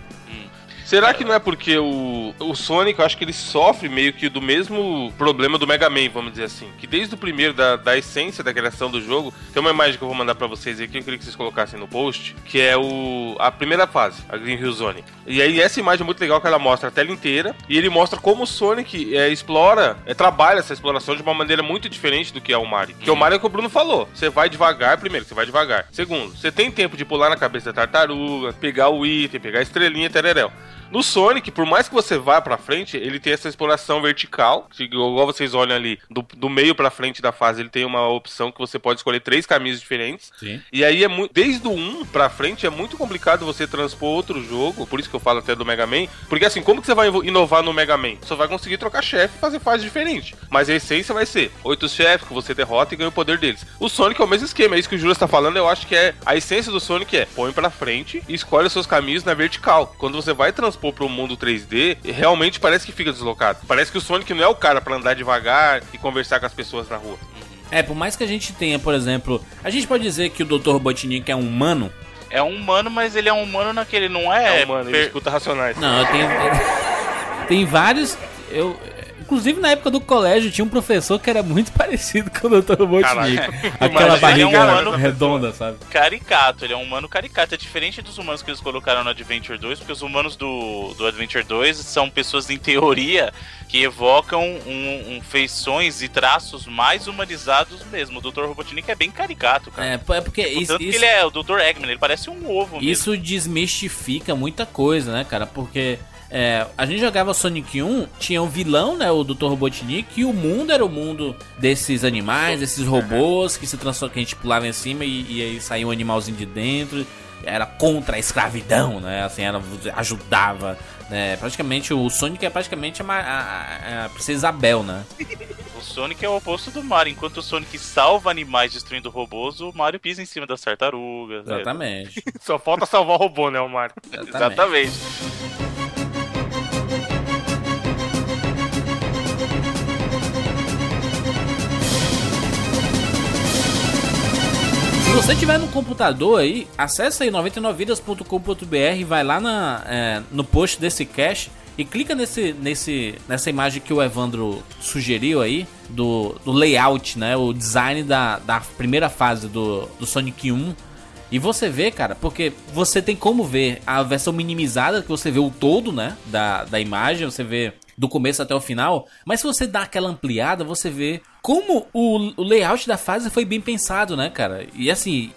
Será que não é porque o, o Sonic, eu acho que ele sofre meio que do mesmo problema do Mega Man, vamos dizer assim? Que desde o primeiro, da, da essência da criação do jogo, tem uma imagem que eu vou mandar pra vocês aqui, eu queria que vocês colocassem no post, que é o a primeira fase, a Green Hill Zone. E aí essa imagem é muito legal que ela mostra a tela inteira, e ele mostra como o Sonic é, explora, é, trabalha essa exploração de uma maneira muito diferente do que é o Mario. Que o Mario é o que o Bruno falou, você vai devagar, primeiro, você vai devagar. Segundo, você tem tempo de pular na cabeça da tartaruga, pegar o item, pegar a estrelinha, tereréu. No Sonic, por mais que você vá pra frente, ele tem essa exploração vertical. que Igual vocês olham ali, do, do meio pra frente da fase, ele tem uma opção que você pode escolher três caminhos diferentes. Sim. E aí, é desde o 1 pra frente, é muito complicado você transpor outro jogo. Por isso que eu falo até do Mega Man. Porque assim, como que você vai inovar no Mega Man? Você vai conseguir trocar chefe e fazer fase diferente. Mas a essência vai ser oito chefes que você derrota e ganha o poder deles. O Sonic é o mesmo esquema. É isso que o Júlio está falando. Eu acho que é a essência do Sonic é põe pra frente e escolhe os seus caminhos na vertical. Quando você vai transpor pro mundo 3D, realmente parece que fica deslocado. Parece que o Sonic não é o cara pra andar devagar e conversar com as pessoas na rua. É, por mais que a gente tenha, por exemplo, a gente pode dizer que o Dr. Robotnik é um humano? É um humano, mas ele é um humano naquele, não é? É, mano, ele per- escuta racionais. Não, eu tenho. *laughs* tem vários. Eu. Inclusive na época do colégio tinha um professor que era muito *laughs* parecido com o Dr. Robotnik. Aquela ele é um barriga humano- redonda, sabe? caricato, ele é um humano caricato. É diferente dos humanos que eles colocaram no Adventure 2, porque os humanos do, do Adventure 2 são pessoas, em teoria, que evocam um, um feições e traços mais humanizados mesmo. O Dr. Robotnik é bem caricato, cara. É, é porque Tipo, isso, Tanto que isso, ele é o Dr. Eggman, ele parece um ovo mesmo. isso desmistifica muita coisa, né, cara? Porque é, a gente jogava Sonic 1, tinha um vilão, né, o Dr. Robotnik, e o mundo era o mundo desses animais, desses robôs que se transformam, que a gente pulava em cima e, e aí saía um animalzinho de dentro. Era contra a escravidão, né? Assim, era, ajudava. Né? Praticamente o Sonic é praticamente a, a, a- Princesa Isabel, né? O Sonic é o oposto do Mario. Enquanto o Sonic salva animais destruindo robôs, o Mario pisa em cima das tartarugas. né? Exatamente. *laughs* Só falta salvar o robô, né, o Mario? Exatamente. Se você tiver no computador aí, acessa aí 99vidas.com.br, vai lá na, é, no post desse cache e clica nesse, nesse, nessa imagem que o Evandro sugeriu aí, do, do layout, né? O design da, da primeira fase do, do Sonic 1. E você vê, cara, porque você tem como ver a versão minimizada, que você vê o todo, né? Da, da imagem, você vê do começo até o final. Mas se você dá aquela ampliada, você vê como o, o layout da fase foi bem pensado, né, cara? E assim.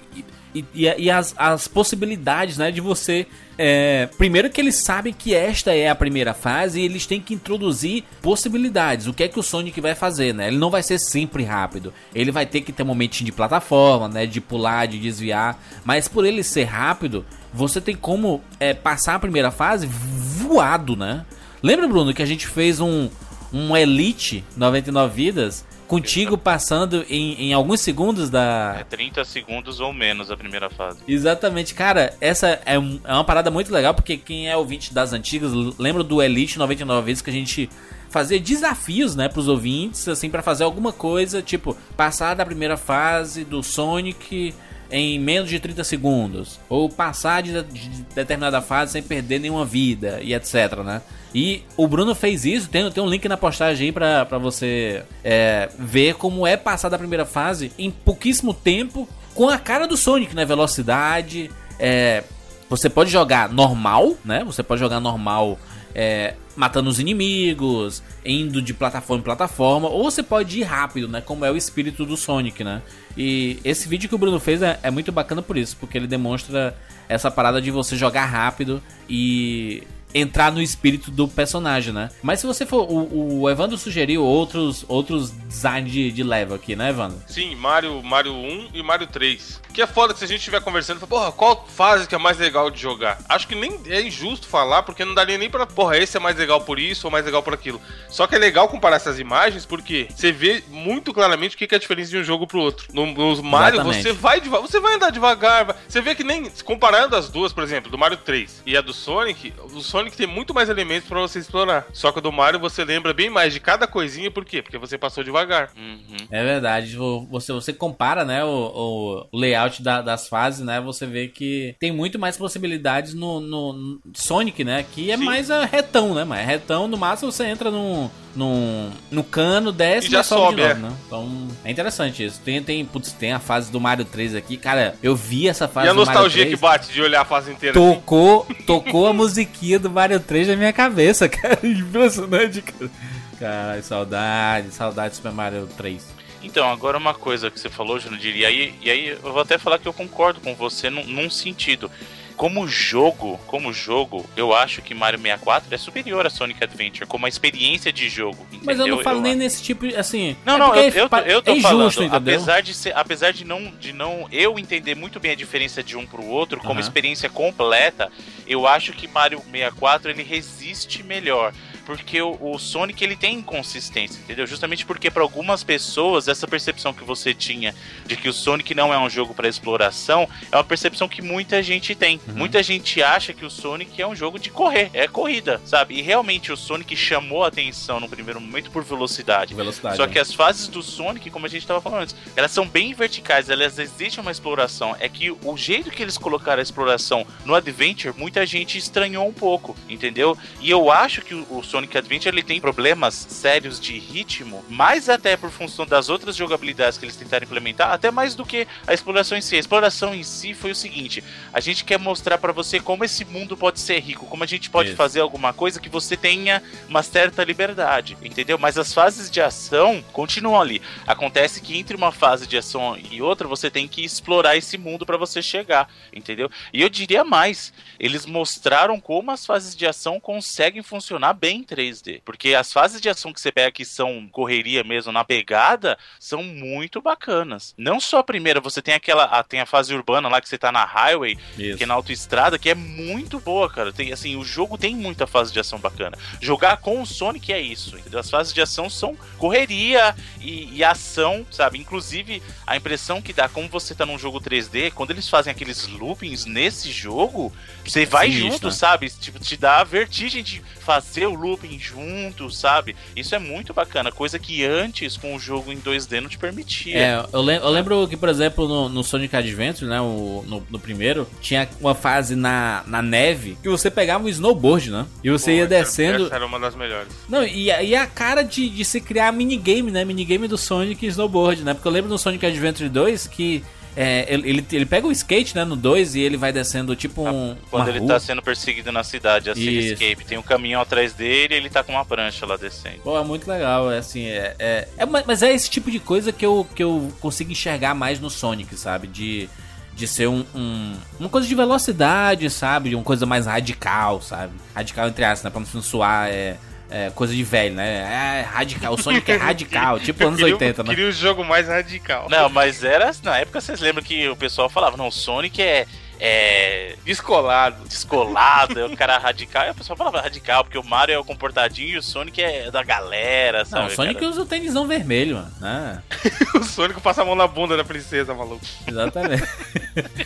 E, e, e as, as possibilidades, né, de você. é, primeiro que eles sabem que esta é a primeira fase e eles têm que introduzir possibilidades. O que é que o Sonic vai fazer, né? Ele não vai ser sempre rápido. Ele vai ter que ter um momentinho de plataforma, né? De pular, de desviar. Mas por ele ser rápido, você tem como é, passar a primeira fase voado, né? Lembra, Bruno, que a gente fez um, um Elite 99 vidas contigo passando em, em alguns segundos da. É 30 segundos ou menos a primeira fase. Exatamente, cara, essa é, um- é uma parada muito legal, porque quem é ouvinte das antigas lembra do Elite 99 vezes que a gente fazia desafios, né, pros ouvintes, assim, pra fazer alguma coisa, tipo, passar da primeira fase do Sonic em menos de 30 segundos, ou passar de, de determinada fase sem perder nenhuma vida, e etc, né? E o Bruno fez isso, tem, tem um link na postagem aí pra, você é, ver como é passar da primeira fase em pouquíssimo tempo, com a cara do Sonic, né? Velocidade, é, você pode jogar normal, né? Você pode jogar normal é, matando os inimigos, indo de plataforma em plataforma, ou você pode ir rápido, né? Como é o espírito do Sonic, né? E esse vídeo que o Bruno fez é, é muito bacana por isso, porque ele demonstra essa parada de você jogar rápido e entrar no espírito do personagem, né? Mas se você for. O, o Evandro sugeriu outros, outros designs de, de level aqui, né, Evandro? Sim, Mario, Mario 1 e Mario 3. Que é foda que se a gente estiver conversando, fala, porra, qual fase que é mais legal de jogar? Acho que nem é injusto falar, porque não daria nem pra, porra, esse é mais legal por isso ou mais legal por aquilo. Só que é legal comparar essas imagens porque você vê muito claramente o que é a diferença de um jogo pro outro. No, nos Mario, Exatamente. você vai você vai andar devagar. Você vê que nem. Comparando as duas, por exemplo, do Mario 3 e a do Sonic, o Sonic tem muito mais elementos pra você explorar. Só que o do Mario você lembra bem mais de cada coisinha, por quê? Porque você passou devagar. Uhum. É verdade. Você, você compara, né, o, o layout da- das fases, né? Você vê que tem muito mais possibilidades no, no- no Sonic, né? Que é Sim. mais a retão, né? Mas retão, no máximo você entra num, num, no cano, desce E já sobe, de é. novo, né? Então é interessante isso. Tem, tem, putz, tem a fase do Mario 3 aqui. Cara, eu vi essa fase e a nostalgia 3. que bate de olhar a fase inteira assim. Tocou, tocou a musiquinha do Mario 3 na minha cabeça, *laughs* cara. Impressionante, cara. Caralho, saudade, saudade do Super Mario 3. Então, agora uma coisa que você falou, Jurandir, e aí, e aí eu vou até falar que eu concordo com você num, num sentido. Como jogo, como jogo, eu acho que Mario 64 é superior a Sonic Adventure, como a experiência de jogo. Mas eu não entendeu? falo nem nesse tipo, assim... Não, é não, eu, eu, tô- eu tô é falando, injusto, entendeu? apesar de ser, apesar de não, de não eu entender muito bem a diferença de um pro outro, como experiência completa, eu acho que Mario 64 ele resiste melhor. Porque o, o Sonic ele tem inconsistência, entendeu? Justamente porque para algumas pessoas essa percepção que você tinha de que o Sonic não é um jogo para exploração é uma percepção que muita gente tem. Uhum. Muita gente acha que o Sonic é um jogo de correr, é corrida, sabe? E realmente o Sonic chamou a atenção no primeiro momento por velocidade. Velocidade. Só né? que as fases do Sonic, como a gente tava falando antes, elas são bem verticais, elas existe uma exploração. É que o jeito que eles colocaram a exploração no Adventure, muita gente estranhou um pouco, entendeu? E eu acho que o o Sonic Adventure ele tem problemas sérios de ritmo, mais até por função das outras jogabilidades que eles tentaram implementar, até mais do que a exploração em si. A exploração em si foi o seguinte: a gente quer mostrar pra você como esse mundo pode ser rico, como a gente pode Isso. fazer alguma coisa que você tenha uma certa liberdade, entendeu? Mas as fases de ação continuam ali. Acontece que entre uma fase de ação e outra, você tem que explorar esse mundo pra você chegar, entendeu? E eu diria mais, eles mostraram como as fases de ação conseguem funcionar bem em 3D, porque as fases de ação que você pega que são correria mesmo na pegada, são muito bacanas. Não só a primeira, você tem aquela, a- tem a fase urbana lá que você tá na highway, Isso. que é na autoestrada, que é muito boa, cara. Tem, assim, o jogo tem muita fase de ação bacana. Jogar com o Sonic é isso, entendeu? As fases de ação são correria e, e ação, sabe? Inclusive, a impressão que dá, como você tá num jogo 3D, quando eles fazem aqueles loopings nesse jogo, você vai sinistro, junto, né? sabe? Tipo, te dá a vertigem de fazer o looping junto, sabe? Isso é muito bacana, coisa que antes com o jogo em 2D não te permitia. É, eu, lem- eu lembro que, por exemplo, no, no Sonic Adventure, né, o- no, no primeiro, tinha uma fase na, na neve que você pegava um snowboard, né? E você ia Pô, essa- descendo. Essa era uma das melhores. Não, e, e a cara de, de se criar minigame, né? Minigame do Sonic e Snowboard, né? Porque eu lembro no Sonic Adventure 2 que é, ele, ele, pega o skate, né, no 2 e ele vai descendo tipo um. Quando ele rua. tá sendo perseguido na cidade, a Isso. Cityscape, tem um caminhão atrás dele e ele tá com uma prancha lá descendo. Pô, é muito legal, é assim, é, é, é ma- mas é esse tipo de coisa que eu, que eu consigo enxergar mais no Sonic, sabe? De, de ser um, um- uma coisa de velocidade, sabe? Uma coisa mais radical, sabe? Radical entre aspas, né? Pra não soar, é, é coisa de velho, né? É radical, o Sonic é *laughs* radical, tipo anos Queria- 80, né? Queria o jogo mais radical. Não, mas era. Na época vocês lembram que o pessoal falava, não, o Sonic é. É. Descolado. Descolado, é o cara radical. E o pessoal falava radical, porque o Mario é o comportadinho e o Sonic é da galera, sabe? Não, o Sonic cara? usa o tênisão vermelho, mano. né? *laughs* o Sonic passa a mão na bunda da princesa, maluco. Exatamente.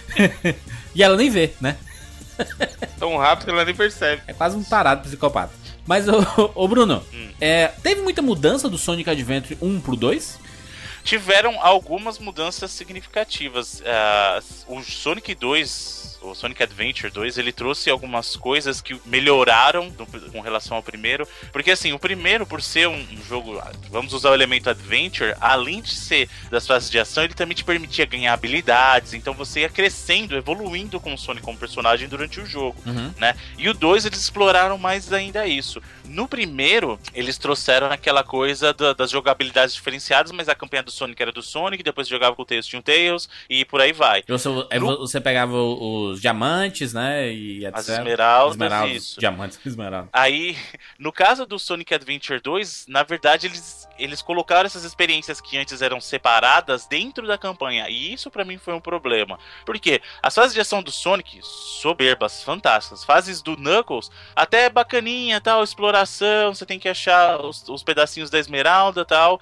*laughs* e ela nem vê, né? Tão rápido que ela nem percebe. É quase um tarado psicopata. Mas, ô, ô Bruno, Hum. é, teve muita mudança do Sonic Adventure 1 pro 2? Tiveram algumas mudanças significativas. Uh, o Sonic 2 o Sonic Adventure 2, ele trouxe algumas coisas que melhoraram com relação ao primeiro. Porque assim, o primeiro, por ser um, um, jogo, vamos usar o elemento Adventure, além de ser das fases de ação, ele também te permitia ganhar habilidades. Então você ia crescendo, evoluindo com o Sonic como personagem durante o jogo, uhum. né? E o 2 eles exploraram mais ainda isso. No primeiro, eles trouxeram aquela coisa da, das jogabilidades diferenciadas, mas a campanha do Sonic era do Sonic, depois jogava com o Tails, tinha um Tails, e por aí vai. Você, no... você pegava os diamantes, né? E etc. As esmeraldas, esmeraldas isso. Diamantes, *laughs* esmeraldas. Aí, *laughs* no caso do Sonic Adventure 2, na verdade, eles, eles colocaram essas experiências que antes eram separadas dentro da campanha. E isso para mim foi um problema. Porque as fases de ação do Sonic, soberbas, fantásticas. Fases do Knuckles, até bacaninha, tal, exploração, você tem que achar os, os pedacinhos da esmeralda tal.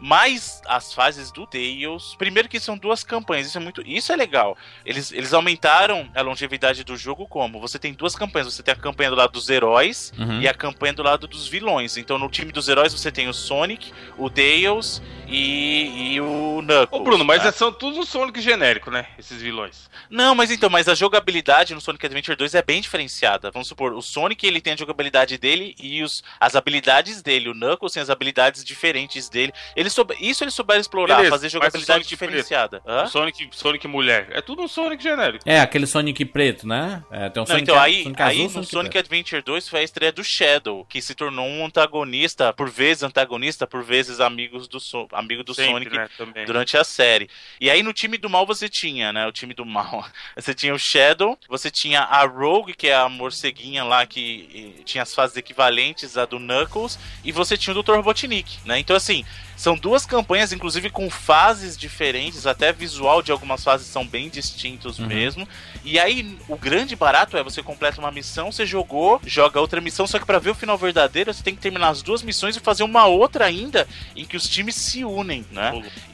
Mas as fases do Tails, primeiro que são duas campanhas, isso é muito, isso é legal. Eles, eles aumentaram a longevidade do jogo como você tem duas campanhas, você tem a campanha do lado dos heróis uhum. e a campanha do lado dos vilões. Então no time dos heróis você tem o Sonic, o Tails e, e o Knuckles. Ô Bruno, mas tá? são todos o Sonic genérico, né? Esses vilões. Não, mas então, mas a jogabilidade no Sonic Adventure 2 é bem diferenciada. Vamos supor, o Sonic ele tem a jogabilidade dele e os, as habilidades dele. O Knuckles tem as habilidades diferentes dele. Ele soube, isso ele souber explorar, Beleza, fazer jogabilidade diferenciada. Sonic, Sonic mulher. É tudo um Sonic genérico. É, aquele Sonic preto, né? É, tem um Não, Sonic, então, aí, Sonic aí azul, no Sonic, Adventure 2 foi a estreia do Shadow, que se tornou um antagonista, por vezes antagonista, por vezes amigos do so amigo do Sempre, Sonic né, durante a série. E aí no time do mal você tinha, né? O time do mal. *laughs* Você tinha o Shadow, você tinha a Rogue, que é a morceguinha lá que tinha as fases equivalentes à do Knuckles, e você tinha o Dr. Robotnik, né? Então assim, são duas campanhas, inclusive com fases diferentes, até visual de algumas fases são bem distintos uhum. mesmo. E aí, o grande barato é você completa uma missão, você jogou, joga outra missão, só que para ver o final verdadeiro, você tem que terminar as duas missões e fazer uma outra ainda em que os times se unem, né?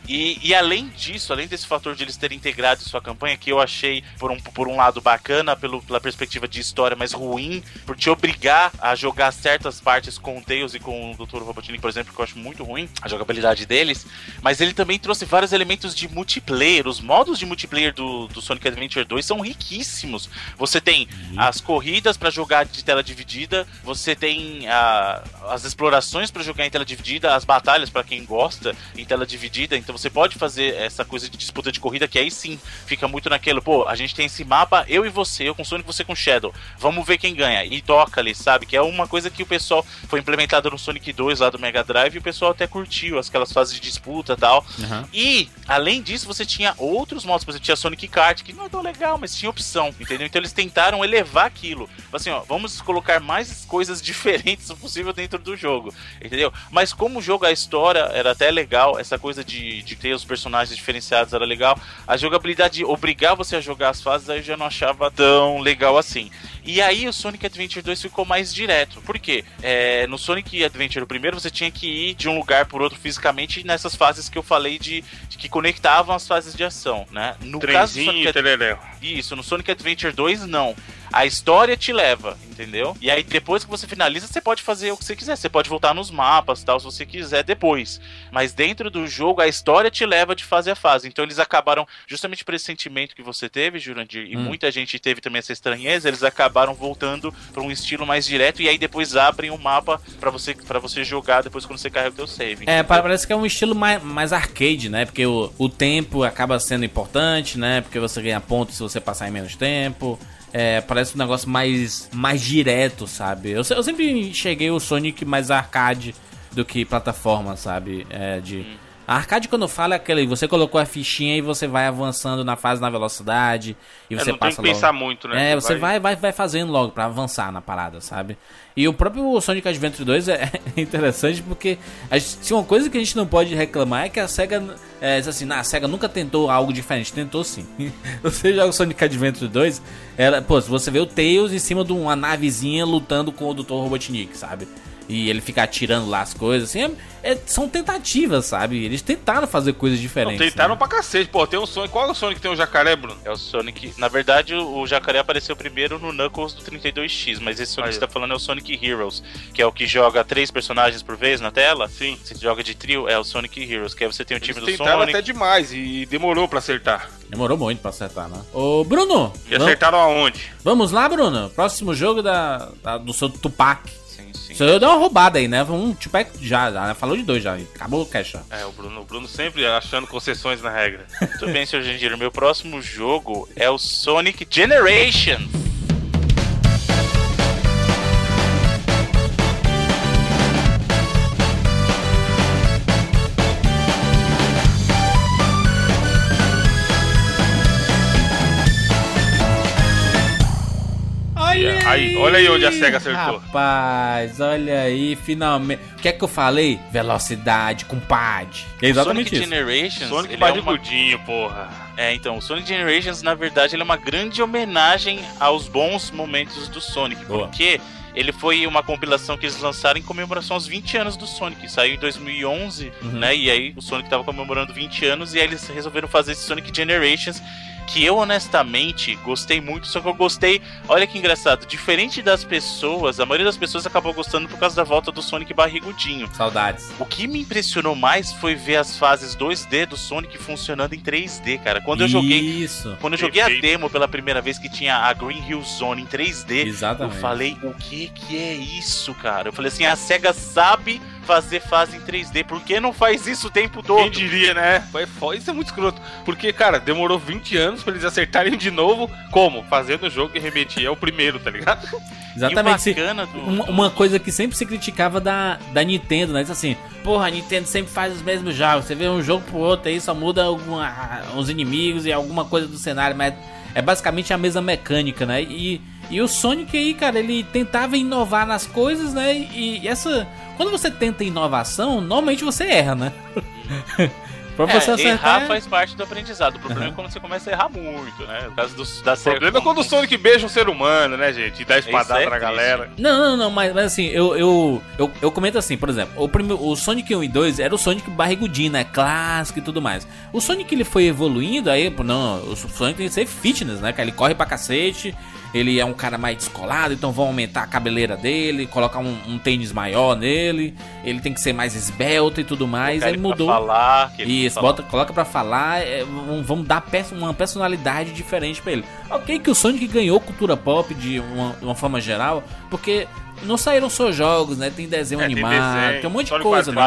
E, e, além disso, além desse fator de eles terem integrado sua campanha, que eu achei, por um, por um lado, bacana, pelo, pela perspectiva de história, mas ruim, por te obrigar a jogar certas partes com o Tails e com o Dr. Robotnik, por exemplo, que eu acho muito ruim, a jogabilidade deles, mas ele também trouxe vários elementos de multiplayer. Os modos de multiplayer do, do Sonic Adventure 2 são riquíssimos. Você tem uhum. as corridas para jogar de tela dividida, você tem a, as explorações para jogar em tela dividida, as batalhas para quem gosta em tela dividida, então você pode fazer essa coisa de disputa de corrida que aí sim fica muito naquilo, pô, a gente tem esse mapa, eu e você, eu com Sonic, você com Shadow. Vamos ver quem ganha. E toca ali, sabe? Que é uma coisa que o pessoal foi implementado no Sonic 2 lá do Mega Drive e o pessoal até curtiu aquelas fases de disputa e tal. Uhum. E, além disso, você tinha outros modos, por exemplo, tinha Sonic Kart, que não é tão legal, mas tinha opção, entendeu? Então eles tentaram elevar aquilo. Assim, ó, vamos colocar mais coisas *laughs* diferentes possível dentro do jogo, entendeu? Mas como o jogo, a história era até legal, essa coisa de, de ter os personagens diferenciados era legal. A jogabilidade de obrigar você a jogar as fases aí eu já não achava tão legal assim. E aí o Sonic Adventure 2 ficou mais direto. Por quê? É, no Sonic Adventure primeiro você tinha que ir de um lugar por outro fisicamente nessas fases que eu falei de, de que conectavam as fases de ação, né? No Trenzinho caso do Sonic Ad... Isso, no Sonic Adventure 2 não. A história te leva, entendeu? E aí depois que você finaliza, você pode fazer o que você quiser. Você pode voltar nos mapas, tal, se você quiser depois. Mas dentro do jogo, a história te leva de fase a fase. Então eles acabaram, justamente por esse sentimento que você teve, Jurandir, e hum. muita gente teve também essa estranheza, eles acabaram voltando para um estilo mais direto e aí depois abrem o um mapa para você para você jogar depois quando você carrega o teu save. É, parece que é um estilo mais, mais arcade, né? Porque o, o tempo acaba sendo importante, né? Porque você ganha pontos se você passar em menos tempo. É, parece um negócio mais, mais direto, sabe? Eu, eu sempre cheguei o Sonic mais arcade do que plataforma, sabe? É, de. Hum. Arcade, quando eu falo, é aquele. Você colocou a fichinha e você vai avançando na fase na velocidade. E é, você não passa tem que pensar muito, né? É, você vai... vai, vai, fazendo logo pra avançar na parada, sabe? E o próprio Sonic Adventure 2 é *laughs* interessante porque se uma coisa que a gente não pode reclamar é que a SEGA, é, assim, a SEGA nunca tentou algo diferente, tentou sim. *laughs* você joga o Sonic Adventure 2, ela, pô, você vê o Tails em cima de uma navezinha lutando com o Dr. Robotnik, sabe? E ele fica atirando lá as coisas, assim, é- é- são tentativas, sabe? Eles tentaram fazer coisas Não, diferentes. tentaram né? pra cacete. Pô, tem um Sonic. Qual é o Sonic que tem o jacaré, Bruno? É o Sonic. Na verdade, o o jacaré apareceu primeiro no Knuckles do 32X, mas esse Sonic Aí. que você tá falando é o Sonic Heroes, que é o que joga três personagens por vez na tela. Sim. Você joga de trio, é o Sonic Heroes, que aí você tem o time Eles do tentaram Sonic. até demais e demorou pra acertar. Demorou muito pra acertar, né? Ô, Bruno, E vamos, acertaram aonde? vamos lá, Bruno. Próximo jogo da, da- do seu Tupac. Só eu dei uma roubada aí, né? Um Tupac já, já falou de dois já. Acabou o já. É, o Bruno, o Bruno sempre achando concessões na regra. Tudo bem, senhor Gendir. Meu próximo jogo é o Sonic Generations. Olha Aí, onde a SEGA acertou. Rapaz, olha aí, finalmente. O que é que eu falei? Velocidade, compadre. É exatamente Sonic isso. Generations. Sonic ele é, uma... barrigudinho, porra. é, então, o Sonic Generations, na verdade, ele é uma grande homenagem aos bons momentos do Sonic. Boa. Porque ele foi uma compilação que eles lançaram em comemoração aos 20 anos do Sonic. Saiu em 2011, Uhum. né? E aí o Sonic tava comemorando 20 anos e aí eles resolveram fazer esse Sonic Generations. Que eu honestamente gostei muito, só que eu gostei. Olha que engraçado, diferente das pessoas, a maioria das pessoas acabou gostando por causa da volta do Sonic barrigudinho. Saudades. O que me impressionou mais foi ver as fases 2D do Sonic funcionando em 3D, cara. Quando eu joguei, Isso. quando eu joguei a Perfeito. demo pela primeira vez que tinha a Green Hill Zone em 3D, Exatamente. eu falei, o que que é isso, cara? Eu falei assim, a SEGA sabe fazer fase em 3D, por que não faz isso o tempo Quem todo? diria, né? Foi. Isso é muito escroto. Porque, cara, demorou 20 anos pra eles acertarem de novo. Como? Fazendo o jogo que remetia ao primeiro, tá ligado? *laughs* Exatamente. E o do, Uma, uma coisa que sempre se criticava da, da Nintendo, né? Diz assim, porra, a Nintendo sempre faz os mesmos jogos. Você vê um jogo pro outro aí, só muda alguma, uns inimigos e alguma coisa do cenário, mas é basicamente a mesma mecânica, né? E, e o Sonic aí, cara, ele tentava inovar nas coisas, né? E, e essa. Quando você tenta inovação, normalmente você erra, né? *laughs* pra É, você acertar. errar faz parte do aprendizado. O problema é quando você começa a errar muito, né? Do, da O problema é quando o Sonic beija um ser humano, né, gente? E dá espadada Isso é na galera. Não, não, não, mas, mas assim, eu, eu, eu, eu comento assim, por exemplo, o, primeiro, o Sonic 1 e 2 era o Sonic barrigudinho, né? Clássico e tudo mais. O Sonic ele foi evoluindo, aí, não, o Sonic tem que ser fitness, né? Que ele corre pra cacete, ele é um cara mais descolado, então vão aumentar a cabeleira dele, colocar um, um tênis maior nele, ele tem que ser mais esbelto e tudo mais, aí mudou. Falar, Isso, bota, coloca pra falar, é, vamos- dar uma personalidade diferente pra ele. Ok que o Sonic ganhou cultura pop de uma, uma forma geral, porque não saíram só jogos, né? Tem desenho É, tem animado, tem, desenho, um monte de coisa, né?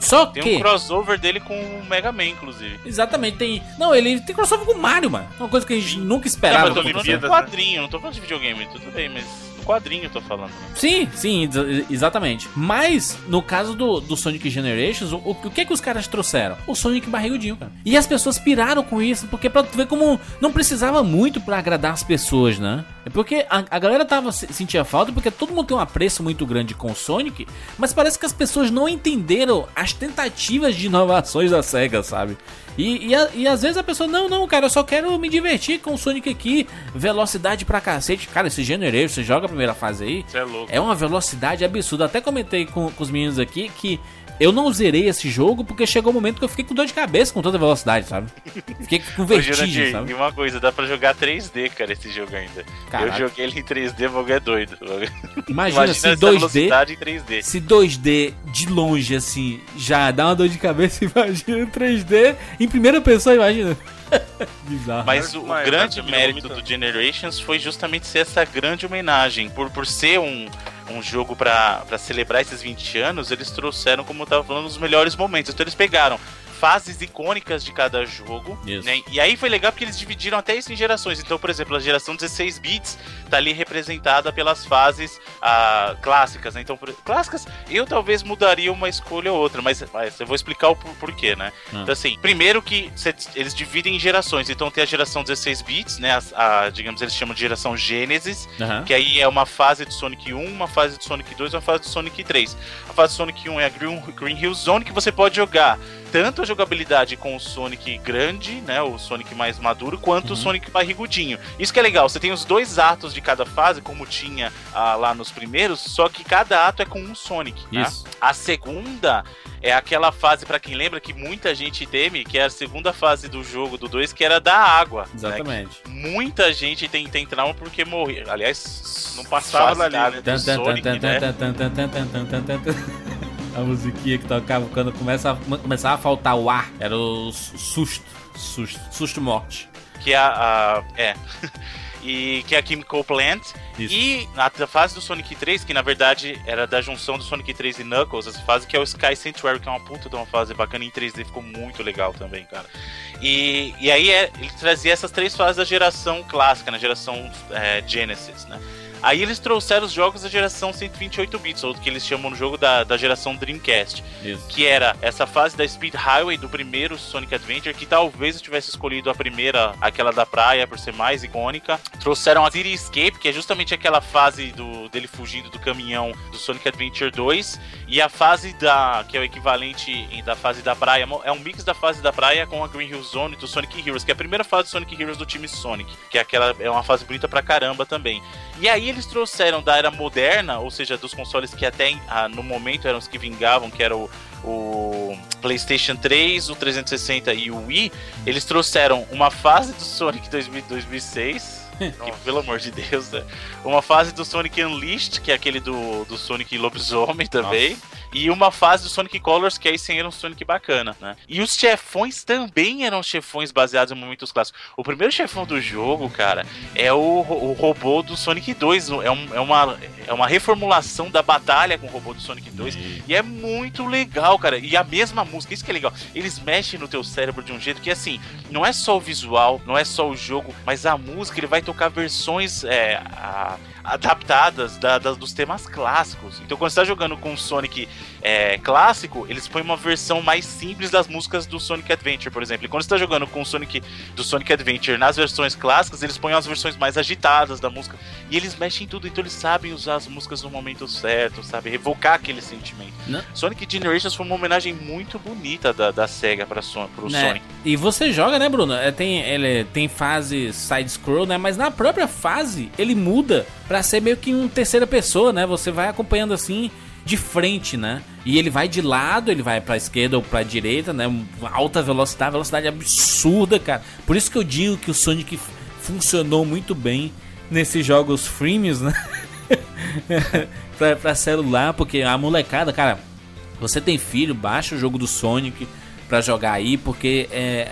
Só Tem que... um crossover dele com o Mega Man, inclusive. Exatamente, tem... Não, ele tem crossover com o Mario, mano. Uma coisa que a gente nunca esperava. mas eu tô falando de né? quadrinho, não tô falando de videogame, tudo bem, mas no quadrinho eu tô falando. Né? Sim, sim, ex- exatamente. Mas, no caso do, do Sonic Generations, o, o, que que os caras trouxeram? O Sonic barrigudinho, cara. E as pessoas piraram com isso, porque pra tu ver como não precisava muito pra agradar as pessoas, né? É porque a, a galera tava se- sentia falta, porque todo mundo tem um apreço muito grande com o Sonic, mas parece que as pessoas não entenderam as tentativas de inovações da SEGA, sabe? E, e, e às vezes a pessoa, não, não, cara, eu só quero me divertir com o Sonic aqui, velocidade pra cacete. Cara, esse Generations, você joga a primeira fase aí, é louco. é uma velocidade absurda. Até comentei com, com os meninos aqui que eu não zerei esse jogo porque chegou o momento que eu fiquei com dor de cabeça com tanta velocidade, sabe? Fiquei com *laughs* Ô, vertigem, Jurandir, sabe? E uma coisa, dá pra jogar 3D, cara, esse jogo ainda. Caraca. Eu joguei ele em 3D, o jogo é doido. Imagina, se essa 2D, velocidade em 3D. se 2D de longe assim já dá uma dor de cabeça, *laughs* imagina 3D em primeira pessoa, imagina. *laughs* Bizarro. Mas o, Mas, grande mérito do Generations foi justamente ser essa grande homenagem. Por, por ser um, um jogo pra celebrar esses 20 anos, eles trouxeram, como eu tava falando, os melhores momentos. Então eles pegaram fases icônicas de cada jogo. Isso. né? E aí foi legal porque eles dividiram até isso em gerações. Então, por exemplo, a geração 16 bits tá ali representada pelas fases ah, clássicas, né? Então, por- clássicas, eu talvez mudaria uma escolha ou outra, mas, mas eu vou explicar o por- porquê, né? Ah. Então, assim, primeiro que cê- eles dividem em gerações. Então, tem a geração 16 bits, né? A, a- digamos, eles chamam de geração Gênesis, que aí é uma fase do Sonic 1, uma fase do Sonic 2 e uma fase do Sonic 3. A fase do Sonic 1 é a Green, Green Hill Zone, que você pode jogar tanto a jogabilidade com o Sonic grande, né, o Sonic mais maduro, quanto o Sonic barrigudinho. Isso que é legal, você tem os dois atos de cada fase, como tinha ah, lá nos primeiros, só que cada ato é com um Sonic. né? Isso. A segunda é aquela fase, pra quem lembra, que muita gente teme, que é a segunda fase do jogo do 2, que era da água. né? Exatamente. Muita gente tem, tem trauma porque morreu. Aliás, Não passava dali, da- né? Sonic, né? a musiquinha que tocava quando começa a, começava a faltar o ar. Era o susto. Susto. Susto morte. Que é a. a é. *laughs* e que é a Chemical Plant. Isso. E a fase do Sonic 3, que na verdade era da junção do Sonic 3 e Knuckles, essa fase que é o Sky Sanctuary, que é uma puta de uma fase bacana em 3D, ficou muito legal também, cara. E, e aí é, ele trazia essas três fases da geração clássica, na geração é, Genesis, né? Aí eles trouxeram os jogos da geração 128 bits, ou que eles chamam no jogo da, da geração Dreamcast Isso. que era essa fase da Speed Highway do primeiro Sonic Adventure, que talvez eu tivesse escolhido a primeira, aquela da praia, por ser mais icônica. Trouxeram a City Escape, que é justamente aquela fase do, dele fugindo do caminhão do Sonic Adventure 2, e a fase da, que é o equivalente da fase da praia, é um mix da fase da praia com a Green Hill Zone do Sonic Heroes, que é a primeira fase do Sonic Heroes do time Sonic, que é aquela, é uma fase bonita pra caramba também. E aí eles trouxeram da era moderna, ou seja, dos consoles que até ah, no momento eram os que vingavam, que era o, o PlayStation 3, o 360 e o Wii, eles trouxeram uma fase do Sonic 2000 2006. Que, *laughs* pelo amor de Deus, né? Uma fase do Sonic Unleashed, que é aquele do, do Sonic Lobisomem também. E uma fase do Sonic Colors, que aí sim era um Sonic bacana, né? E os chefões também eram chefões baseados em momentos clássicos. O primeiro chefão do jogo, cara, é o, o robô do Sonic 2. É, um- é uma, é uma reformulação da batalha com o robô do Sonic 2. E é muito legal, cara. E a mesma música, isso que é legal. Eles mexem no teu cérebro de um jeito que, assim, não é só o visual, não é só o jogo, mas a música, ele vai tocar versões é, a- adaptadas da- da- dos temas clássicos. Então, quando você tá jogando com o Sonic é, clássico, eles põem uma versão mais simples das músicas do Sonic Adventure, por exemplo. E quando você tá jogando com o Sonic do Sonic Adventure nas versões clássicas, eles põem as versões mais agitadas da música. E eles mexem em tudo, então eles sabem usar as músicas no momento certo, sabe? Revocar aquele sentimento. Não. Sonic Generations foi uma homenagem muito bonita da, da SEGA para Son pro Né? Sonic. E você joga, né, Bruno? É, tem, ele tem fase side-scroll, né? Mas na própria fase ele muda pra ser meio que um terceira pessoa, né? Você vai acompanhando assim de frente, né? E ele vai de lado, ele vai pra esquerda ou pra direita, né? Alta velocidade, velocidade absurda, cara. Por isso que eu digo que o Sonic funcionou muito bem nesses jogos freemiums, né? *laughs* pra, pra celular, porque a molecada, cara, você tem filho, baixa o jogo do Sonic pra jogar aí, porque é,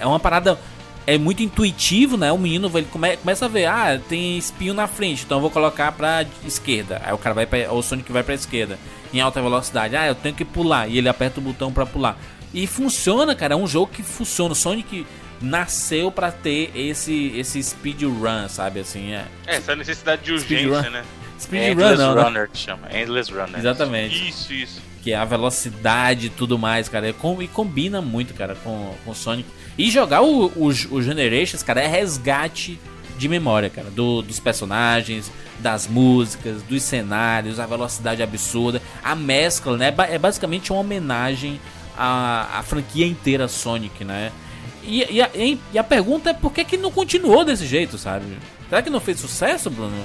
é uma parada. É muito intuitivo, né? O menino ele come- começa a ver, ah, tem espinho na frente, então eu vou colocar pra esquerda. Aí o cara vai pra, ou o Sonic vai pra esquerda em alta velocidade. Ah, eu tenho que pular. E ele aperta o botão pra pular. E funciona, cara. É um jogo que funciona. O Sonic nasceu pra ter esse esse speedrun, sabe? Assim, é. É, essa necessidade de urgência, né? Speedrun Endless não, né? Runner que chama. Endless Runner. Exatamente. Isso, isso. que é a velocidade e tudo mais, cara. E, com- combina muito, cara, com com o Sonic. E jogar o, o, o Generations, cara, é resgate de memória, cara, do- dos personagens, das músicas, dos cenários, a velocidade absurda, a mescla, né? É basicamente uma homenagem à, à franquia inteira Sonic, né? E, e a, e a pergunta é por que, que não continuou desse jeito, sabe? Será que não fez sucesso, Bruno?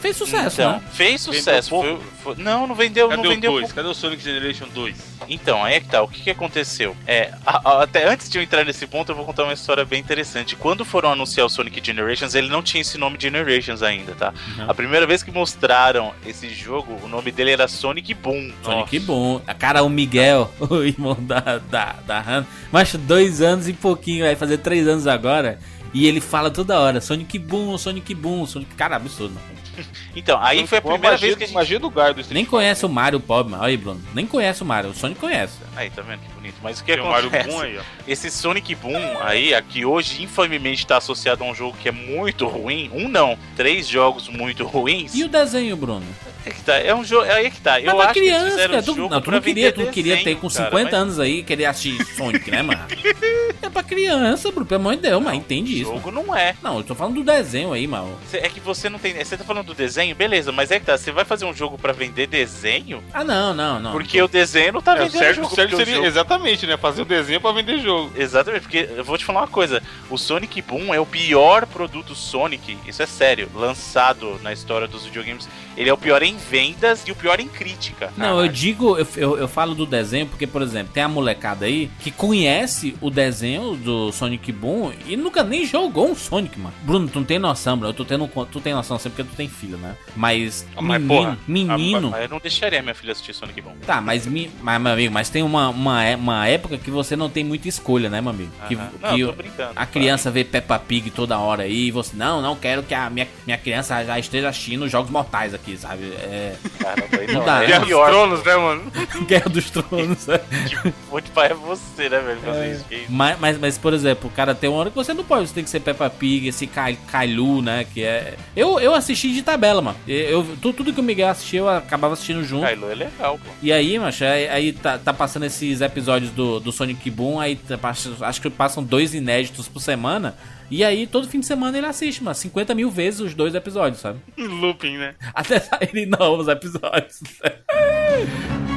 Fez sucesso, então, né? fez sucesso. Foi- foi- não, não vendeu, Cadê não o vendeu 2? pouco. Cadê o Sonic Generation 2? Então, aí é que tá. O que, que aconteceu? É, a- a- até antes de eu entrar nesse ponto, eu vou contar uma história bem interessante. Quando foram anunciar o Sonic Generations, ele não tinha esse nome Generations ainda, tá? Uhum. A primeira vez que mostraram esse jogo, o nome dele era Sonic Boom. Sonic bom. A cara, o Miguel, *laughs* o irmão da, da, da Han, mas dois anos e pouquinho, vai fazer três anos agora. E ele fala toda hora, Sonic Boom, Sonic Boom, Sonic. Cara, absurdo. mano. *laughs* Então, aí foi a primeira magia, vez que a gente. magia do Gar do Street Nem conhece o Mario, pobre. Olha aí, Bruno. Nem conhece o Mario. O Sonic conhece. Aí, tá vendo que bonito? Mas o que Tem o Mario acontece? Boom aí, ó. Esse Sonic Boom aí, aqui hoje, infamemente está associado a um jogo que é muito ruim. Um não, três jogos muito ruins. E o desenho, Bruno? É que tá, é um jogo. É aí que tá. Mas Eu pra acho que eles criança, fizeram cara. o Tu, jogo não, tu pra não queria, tu queria ter com cara, 50 mas- anos aí, querer assistir Sonic, né, mano? *laughs* É pra criança, Bruno. Pelo amor de Deus, mas entende O isso. jogo não é. Não, eu tô falando do desenho aí, mano. Cê- É que você não tem. Você tá falando do desenho, beleza, mas é que tá. Você vai fazer um jogo pra vender desenho? Ah, não, não, não. Porque o desenho não tá É, o vendendo certo, jogo. o certo o seria jogo- exatamente, né? Fazer o desenho pra vender jogo. Exatamente, porque eu vou te falar uma coisa: o Sonic Boom é o pior produto Sonic, isso é sério, lançado na história dos videogames. Ele é o pior em vendas e o pior em crítica. Não, eu digo, eu, eu, eu falo do desenho porque, por exemplo, tem a molecada aí que conhece o desenho do Sonic Boom e nunca nem jogou um Sonic, mano. Bruno, tu não tem noção, Bruno. Eu tô tendo, con- tu tem noção sempre porque tu tem filho, né? Mas, Ah, mas, menino, porra, menino. Mas eu não deixaria minha filha assistir Sonic Boom. Tá, mas, mi- mas, meu amigo, mas tem uma, uma, uma época que você não tem muita escolha, né, meu amigo? Que, Aham. que Não, eu tô brincando, a criança vê Peppa Pig toda hora aí e você, não, não quero que a minha, minha criança já esteja assistindo os Jogos Mortais aqui, sabe? É, Caramba, aí Não não, dá, né? é *laughs* Guerra dos. Tronos, né, mano? Guerra dos *laughs* Tronos. é. Que muito pai é você, né, velho? Fazer isso. Que- Mas, mas, mas, por exemplo, cara, tem uma hora que você não pode, você tem que ser Peppa Pig, esse Kai- Kailu, né? Que é. Eu, eu assisti de tabela, mano. Eu, tu- tudo que o Miguel assistiu, eu acabava assistindo junto. Kylo é legal, pô. E aí, macho, aí, aí tá, tá passando esses episódios do, do Sonic Boom, aí tá acho que passam dois inéditos por semana. E aí, todo fim de semana ele assiste, mano, 50 mil vezes os dois episódios, sabe? *laughs* Looping, né? Até saírem novos episódios. *laughs*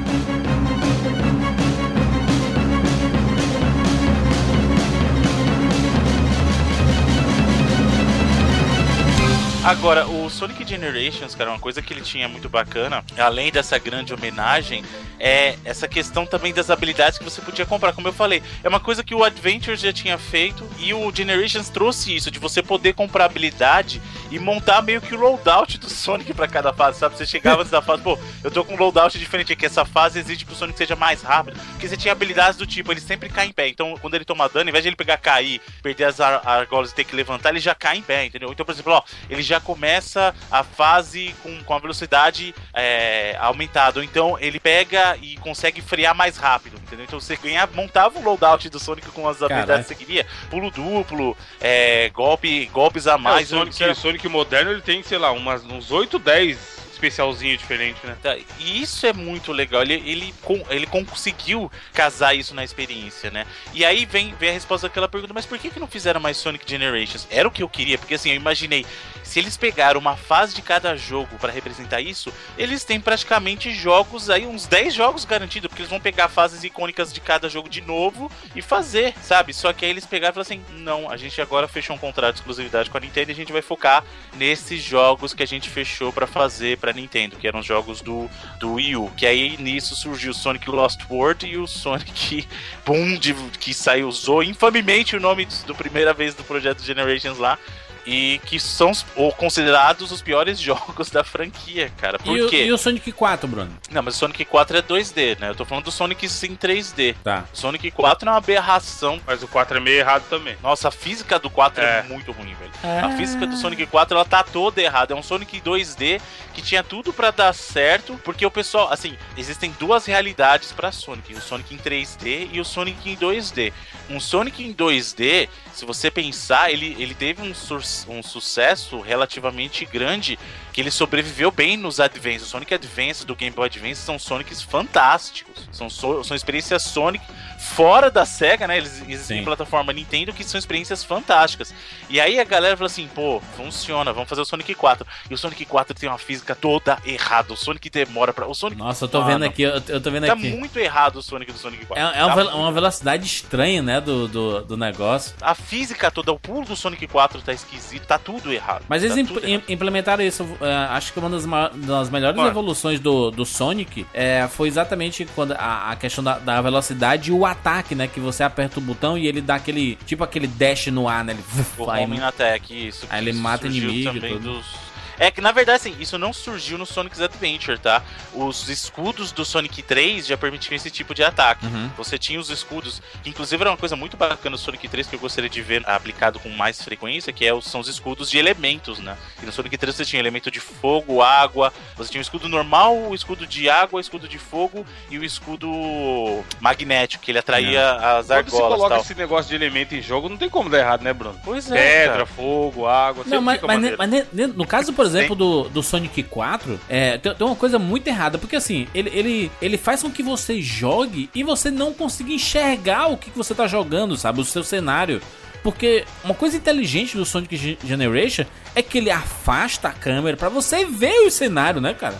Agora, o Sonic Generations, cara, uma coisa que ele tinha muito bacana, além dessa grande homenagem, é essa questão também das habilidades que você podia comprar. Como eu falei, é uma coisa que o Adventures já tinha feito e o Generations trouxe isso, de você poder comprar habilidade e montar meio que o loadout do Sonic pra cada fase, sabe? Você chegava antes da fase, pô, eu tô com um loadout diferente aqui, essa fase exige que o Sonic seja mais rápido, porque você tinha habilidades do tipo, ele sempre cai em pé. Então, quando ele toma dano, ao invés de ele pegar cair, perder as ar- argolas e ter que levantar, ele já cai em pé, entendeu? Então, por exemplo, ó, ele já começa a fase com, com a velocidade é, aumentada. Ou então ele pega e consegue frear mais rápido, entendeu? Então você ganha, montava o loadout do Sonic com as habilidades que você queria. Pulo duplo, é, golpe, golpes a mais. o Sonic, era- Sonic moderno, ele tem, sei lá, umas, uns 8, 10 especialzinho diferente, né? Tá, E isso é muito legal. Ele, ele, ele conseguiu casar isso na experiência, né? E aí vem, vem a resposta daquela pergunta: mas por que, que não fizeram mais Sonic Generations? Era o que eu queria, porque assim, eu imaginei. Se eles pegaram uma fase de cada jogo pra representar isso, eles têm praticamente jogos aí, uns 10 jogos garantidos, porque eles vão pegar fases icônicas de cada jogo de novo e fazer, sabe? Só que aí eles pegaram e falaram assim: não, a gente agora fechou um contrato de exclusividade com a Nintendo e a gente vai focar nesses jogos que a gente fechou pra fazer pra Nintendo, que eram jogos do, do Wii U. Que aí nisso surgiu o Sonic Lost World e o Sonic Boom, de, que saiu, usou infamemente o nome do primeira vez do projeto Generations lá. E que são ou considerados os piores *laughs* jogos da franquia, cara. Por E o, quê? e o Sonic 4, Bruno? Não, mas o Sonic 4 é 2D, né? Eu tô falando do Sonic em 3D. Tá. O Sonic 4 é uma aberração. Mas o 4 é meio errado também. Nossa, a física do 4 é, É. muito ruim, velho. É. A física do Sonic 4 ela tá toda errada. É um Sonic 2D que tinha tudo pra dar certo, porque o pessoal, assim, existem duas realidades pra Sonic: o Sonic em 3D e o Sonic em 2D. Um Sonic em 2D, se você pensar, ele, ele teve um, sur- um sucesso relativamente grande que ele sobreviveu bem nos Advance. O Sonic Advance do Game Boy Advance são Sonics fantásticos. São, so- são experiências Sonic fora da SEGA, né? Eles existem Sim. em plataforma Nintendo que são experiências fantásticas. E aí a galera falou assim, pô, funciona, vamos fazer o Sonic 4. E o Sonic 4 tem uma física toda errada. O Sonic demora pra. O Sonic. Nossa, eu tô Mano, vendo aqui, eu, eu tô vendo Tá aqui. muito errado o Sonic do Sonic 4. É, é uma, Tá velo- uma velocidade estranha, né, do, do, do negócio. A física toda, o pulo do Sonic 4 tá esquisito, tá tudo errado. Mas eles tá imp- errado. implementaram isso. É, acho que uma das, das melhores evoluções do, do Sonic é, foi exatamente quando a, a questão da, da velocidade e o ataque, né? Que você aperta o botão e ele dá aquele. Tipo aquele dash no ar, né? Ele O vai- Homem Attack, isso. Aí ele mata inimigo também tudo. dos. É que na verdade, assim, isso não surgiu no Sonic's Adventure, tá? Os escudos do Sonic 3 já permitiam esse tipo de ataque. Uhum. Você tinha os escudos, que inclusive era uma coisa muito bacana no Sonic 3 que eu gostaria de ver aplicado com mais frequência, que é, os- são os escudos de elementos, né? E no Sonic 3 você tinha elemento de fogo, água, você tinha o escudo normal, o escudo de água, o escudo de fogo e o escudo magnético, que ele atraía as Quando você argolas e coloca tal. esse negócio de elemento em jogo, não tem como dar errado, né, Bruno? Pois é, Pedra, cara. fogo, água, Não, mas, fica mas, ne- mas ne- no caso, por exemplo do, do Sonic 4, é, tem, tem uma coisa muito errada, porque assim, ele, ele, ele faz com que você jogue e você não consiga enxergar o que, que você tá jogando, sabe? O seu cenário. Porque uma coisa inteligente do Sonic Ge- Generation é que ele afasta a câmera pra você ver o cenário, né, cara?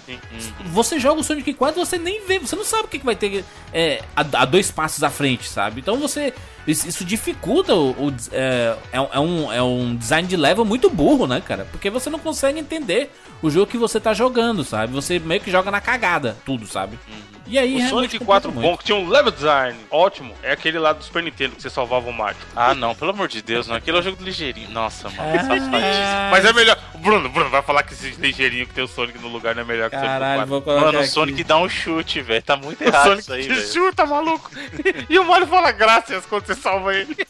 Você joga o Sonic 4 você nem vê, você não sabe o que, que vai ter é, a, a dois passos à frente, sabe? Então você. Isso, isso dificulta o. o- é, é um- é um, é um design de level muito burro, né, cara? Porque você não consegue entender o jogo que você tá jogando, sabe? Você meio que joga na cagada, tudo, sabe? E aí, O realmente Sonic complica 4 muito. bom, que tinha um level design ótimo, é aquele lá do Super Nintendo que você salvava o Mario. Ah, não, pelo amor de Deus, não. Aquele é o jogo do ligeirinho. Nossa, mano. Ah, Mas é melhor. Bruno, Bruno, vai falar que esse ligeirinho que tem o Sonic no lugar não é melhor que Caralho, o vou Sonic colocar Mano, o aqui. Sonic dá um chute, velho. Tá muito 4. O errado Sonic isso aí, que velho. chuta, maluco. *laughs* E o Mario fala graças quando você salva ele. *laughs*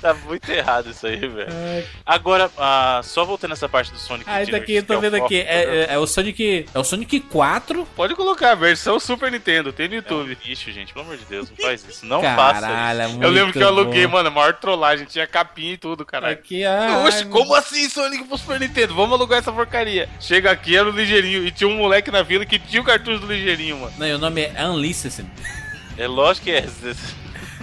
Tá muito errado isso aí, velho. Agora, ah, só voltando nessa parte do Sonic Ah, daqui, Generations, eu tô é o vendo aqui. do programa. É, é- é o Sonic. É o Sonic 4. Pode colocar versão Super Nintendo, tem no É um YouTube. lixo, gente. Pelo amor de Deus, não faz isso. Não faça Caralho, é isso. muito Eu lembro que eu aluguei, bom. mano, a maior trollagem, tinha capinha e tudo, caralho. Aqui, ah, Oxe, ai, como assim Sonic pro Super Nintendo? Vamos alugar essa porcaria. Chega aqui, era o ligeirinho. E tinha um moleque na vila que tinha o cartucho do ligeirinho, mano. Não, e o nome é Unlicensed. É lógico que é. *laughs*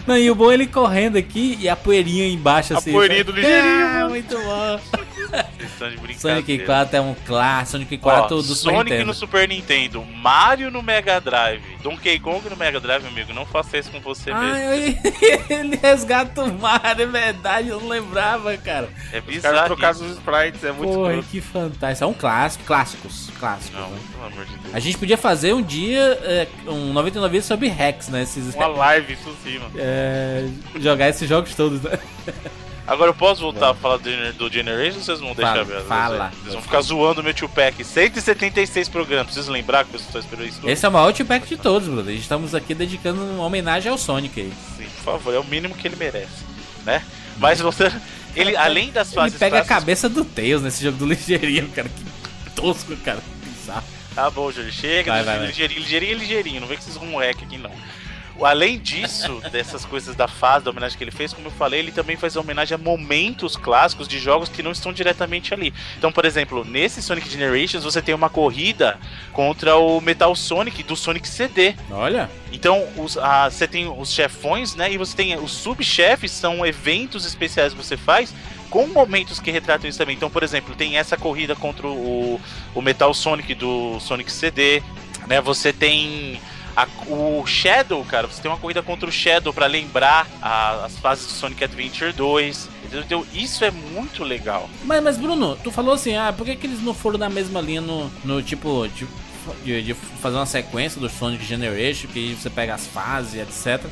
Não, e o bom é ele correndo aqui e a poeirinha embaixo A assim. poeirinha sabe? do ligeirinho, Ah, muito bom. Vocês estão de brincadeira. Sonic 4 é um clássico. Sonic 4 Ó, do Super Sonic Nintendo. no Super Nintendo, Mario no Mega Drive, Donkey Kong no Mega Drive, amigo. Não faça isso com você Ah, mesmo. ele, *laughs* ele resgata o Mario, é verdade, eu não lembrava, cara. É Os caras bizarro. trocaram os sprites, é muito Porra, que fantástico. É um clássico, clássicos, clássicos. Não, né? pelo amor de Deus. A gente podia fazer um dia é, um 99 vezes sobre hacks, né? Esses, Uma live, isso sim, mano. é, jogar esses jogos todos, né? Agora eu posso voltar a falar do, do Generation ou vocês vão deixar Fala, mesmo? fala. Vocês vão ficar zoando o meu tio Pack. 176 programas. Preciso lembrar que eu estou esperando isso tudo? Esse é o maior outback de todos, brother. Estamos aqui dedicando uma homenagem ao Sonic aí. Sim, por favor, é o mínimo que ele merece, né? Mas você, ele *laughs* além das Ele fases pega a clássicas- cabeça do Tails nesse jogo do ligeirinho, cara. Que tosco, cara. Que bizarro. Tá bom, Júlio, chega, Vai, vai, vai. ligeirinho, ligeirinho, é ligeirinho, não vem com esses rumorec aqui não. Além disso, dessas coisas da fase, da homenagem que ele fez, como eu falei, ele também faz homenagem a momentos clássicos de jogos que não estão diretamente ali. Então, por exemplo, nesse Sonic Generations você tem uma corrida contra o Metal Sonic do Sonic CD. Olha. Então, os- a- você tem os chefões, né? E você tem os subchefes, são eventos especiais que você faz com momentos que retratam isso também. Então, por exemplo, tem essa corrida contra o, o Metal Sonic do Sonic CD, né? Você tem a- o Shadow, cara. Você tem uma corrida contra o Shadow pra lembrar a- as fases do Sonic Adventure 2. entendeu? Isso é muito legal. Mas, mas, Bruno, tu falou assim, ah, por que, que eles não foram na mesma linha no, no tipo, de, de, de fazer uma sequência do Sonic Generation, que você pega as fases, etc.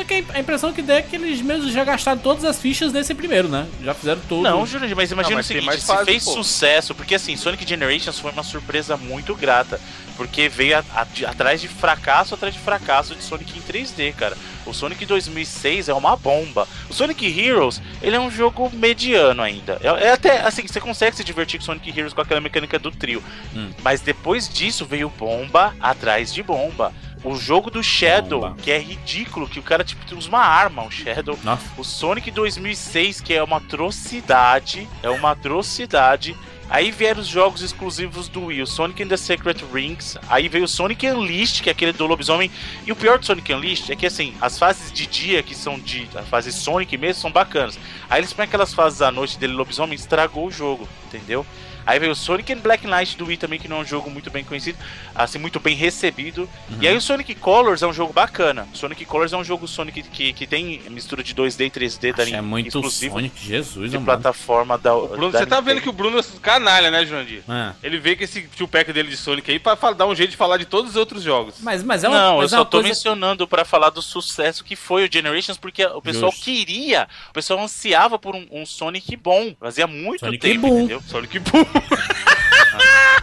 Só que a impressão que dá é que eles mesmos já gastaram todas as fichas nesse primeiro, né? Já fizeram tudo. Não, Jurandir, mas imagina Não, mas o seguinte, mais se fase, fez pô. sucesso, porque assim, Sonic Generations foi uma surpresa muito grata, porque veio a- a- de- atrás de fracasso atrás de fracasso de Sonic em 3D, cara. O Sonic 2006 é uma bomba. O Sonic Heroes, ele é um jogo mediano ainda. É, é até, assim, você consegue se divertir com Sonic Heroes com aquela mecânica do trio. Hum. Mas depois disso veio bomba atrás de bomba. O jogo do Shadow, Bomba. que é ridículo, que o cara tipo usa uma arma, um Shadow. Nossa. O Sonic 2006, que é uma atrocidade, é uma atrocidade. Aí vieram os jogos exclusivos do Wii, o Sonic and the Secret Rings. Aí veio o Sonic Unleashed, que é aquele do lobisomem. E o pior do Sonic Unleashed é que, assim, as fases de dia, que são de. A fase Sonic mesmo, são bacanas. Aí eles põem aquelas fases à noite dele lobisomem, estragou o jogo, entendeu? Aí veio o Sonic and Black Knight do Wii também, que não é um jogo muito bem conhecido, assim, muito bem recebido. E aí o Sonic Colors é um jogo bacana. O Sonic Colors é um jogo Sonic que, que tem mistura de 2D e 3D, da Acho é muito exclusivo Sonic, Jesus, de amado. plataforma da Bruno, da você tá vendo que o Bruno é canalha, né, Jurandir? Ah. Ele vê que esse tio pack dele de Sonic aí pra dar um jeito de falar de todos os outros jogos. Mas, mas é uma, Não, eu mas é só tô coisa... mencionando pra falar do sucesso que foi o Generations, porque o pessoal Justo. queria, o pessoal ansiava por um, um Sonic bom. Fazia muito Sonic tempo, bom. entendeu? Sonic Boom. *laughs* uh,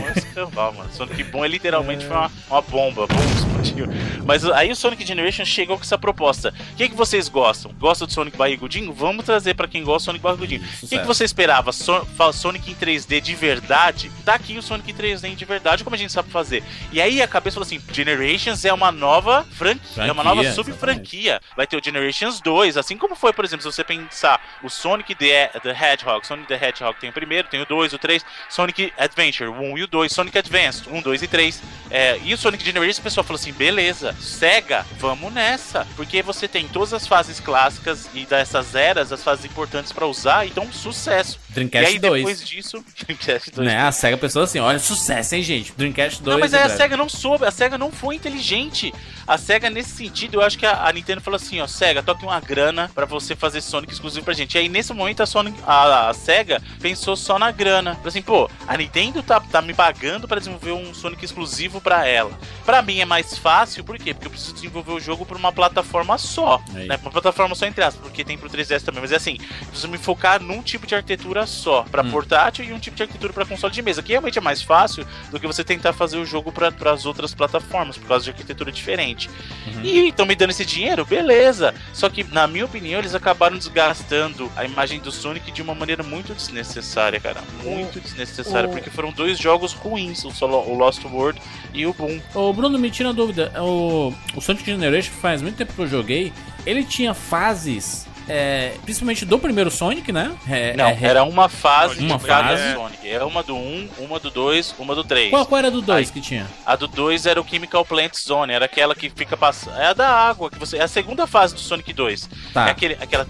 bom é escambau, mano. Sonic Boom é literalmente foi uma, uma bomba. Bom, explodiu. Mas aí o Sonic Generation chegou com essa proposta. O que, que vocês gostam? Gostam do Sonic Barrigudinho? Vamos trazer pra quem gosta do Sonic Barrigudinho. O que, que você esperava? So- Sonic em 3D de verdade? Tá aqui o Sonic 3D de verdade, como a gente sabe fazer. E aí a cabeça falou assim: Generations é uma nova franquia, é uma nova Franquia, sub-franquia. Vai ter o Generations 2, assim como foi, por exemplo, se você pensar o Sonic the, the Hedgehog. Sonic the Hedgehog tem o primeiro, tem o 2, o 3. Sonic Adventure, o 1 e o 2. Sonic Advanced, 1, 2 e 3. É, e o Sonic Generations, o pessoal falou assim: beleza, Sega, vamos nessa. Porque você tem todas as fases clássicas e dessas eras, as fases importantes pra usar, então sucesso. Dreamcast e aí 2. depois disso. *laughs* Dreamcast 2. Né? A SEGA pensou assim, olha, sucesso, hein, gente? Dreamcast 2. Não, mas aí a. SEGA não soube, a SEGA não foi inteligente. A SEGA, nesse sentido, eu acho que a, a Nintendo falou assim, ó, SEGA, toque uma grana pra você fazer Sonic exclusivo pra gente. E aí, nesse momento, a, Sonic, a, a SEGA pensou só na grana. Falou assim, pô, a Nintendo tá, tá me pagando pra desenvolver um Sonic exclusivo pra ela. Pra mim é mais fácil, por quê? Porque eu preciso desenvolver o jogo por uma plataforma só. Aí. Né? Uma plataforma só entre aspas, porque tem pro 3DS também. Mas é assim, preciso me focar num tipo de arquitetura só, pra Hum. portátil e um tipo de arquitetura pra console de mesa, que realmente é mais fácil do que você tentar fazer o jogo para as outras plataformas, por causa de arquitetura diferente. Uhum. E estão me dando esse dinheiro, beleza. Só que, na minha opinião, eles acabaram desgastando a imagem do Sonic de uma maneira muito desnecessária, cara. Muito desnecessária, o- porque foram dois jogos ruins, o, solo, o Lost World e o Boom. Ô, Bruno, me tira uma dúvida. O, o Sonic Generation faz muito tempo que eu joguei. Ele tinha fases, é, principalmente do primeiro Sonic, né? É, Não, é, era uma fase Uma de cada fase. Sonic. Era uma do 1, uma do 2, uma do 3. Qual, qual era do 2 Aí. que tinha? A do 2 era o Chemical Plant Zone, era aquela que fica passando. É a da água, que você. É a segunda fase do Sonic 2. Tá. É aquele, aquela.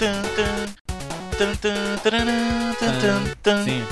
Sim.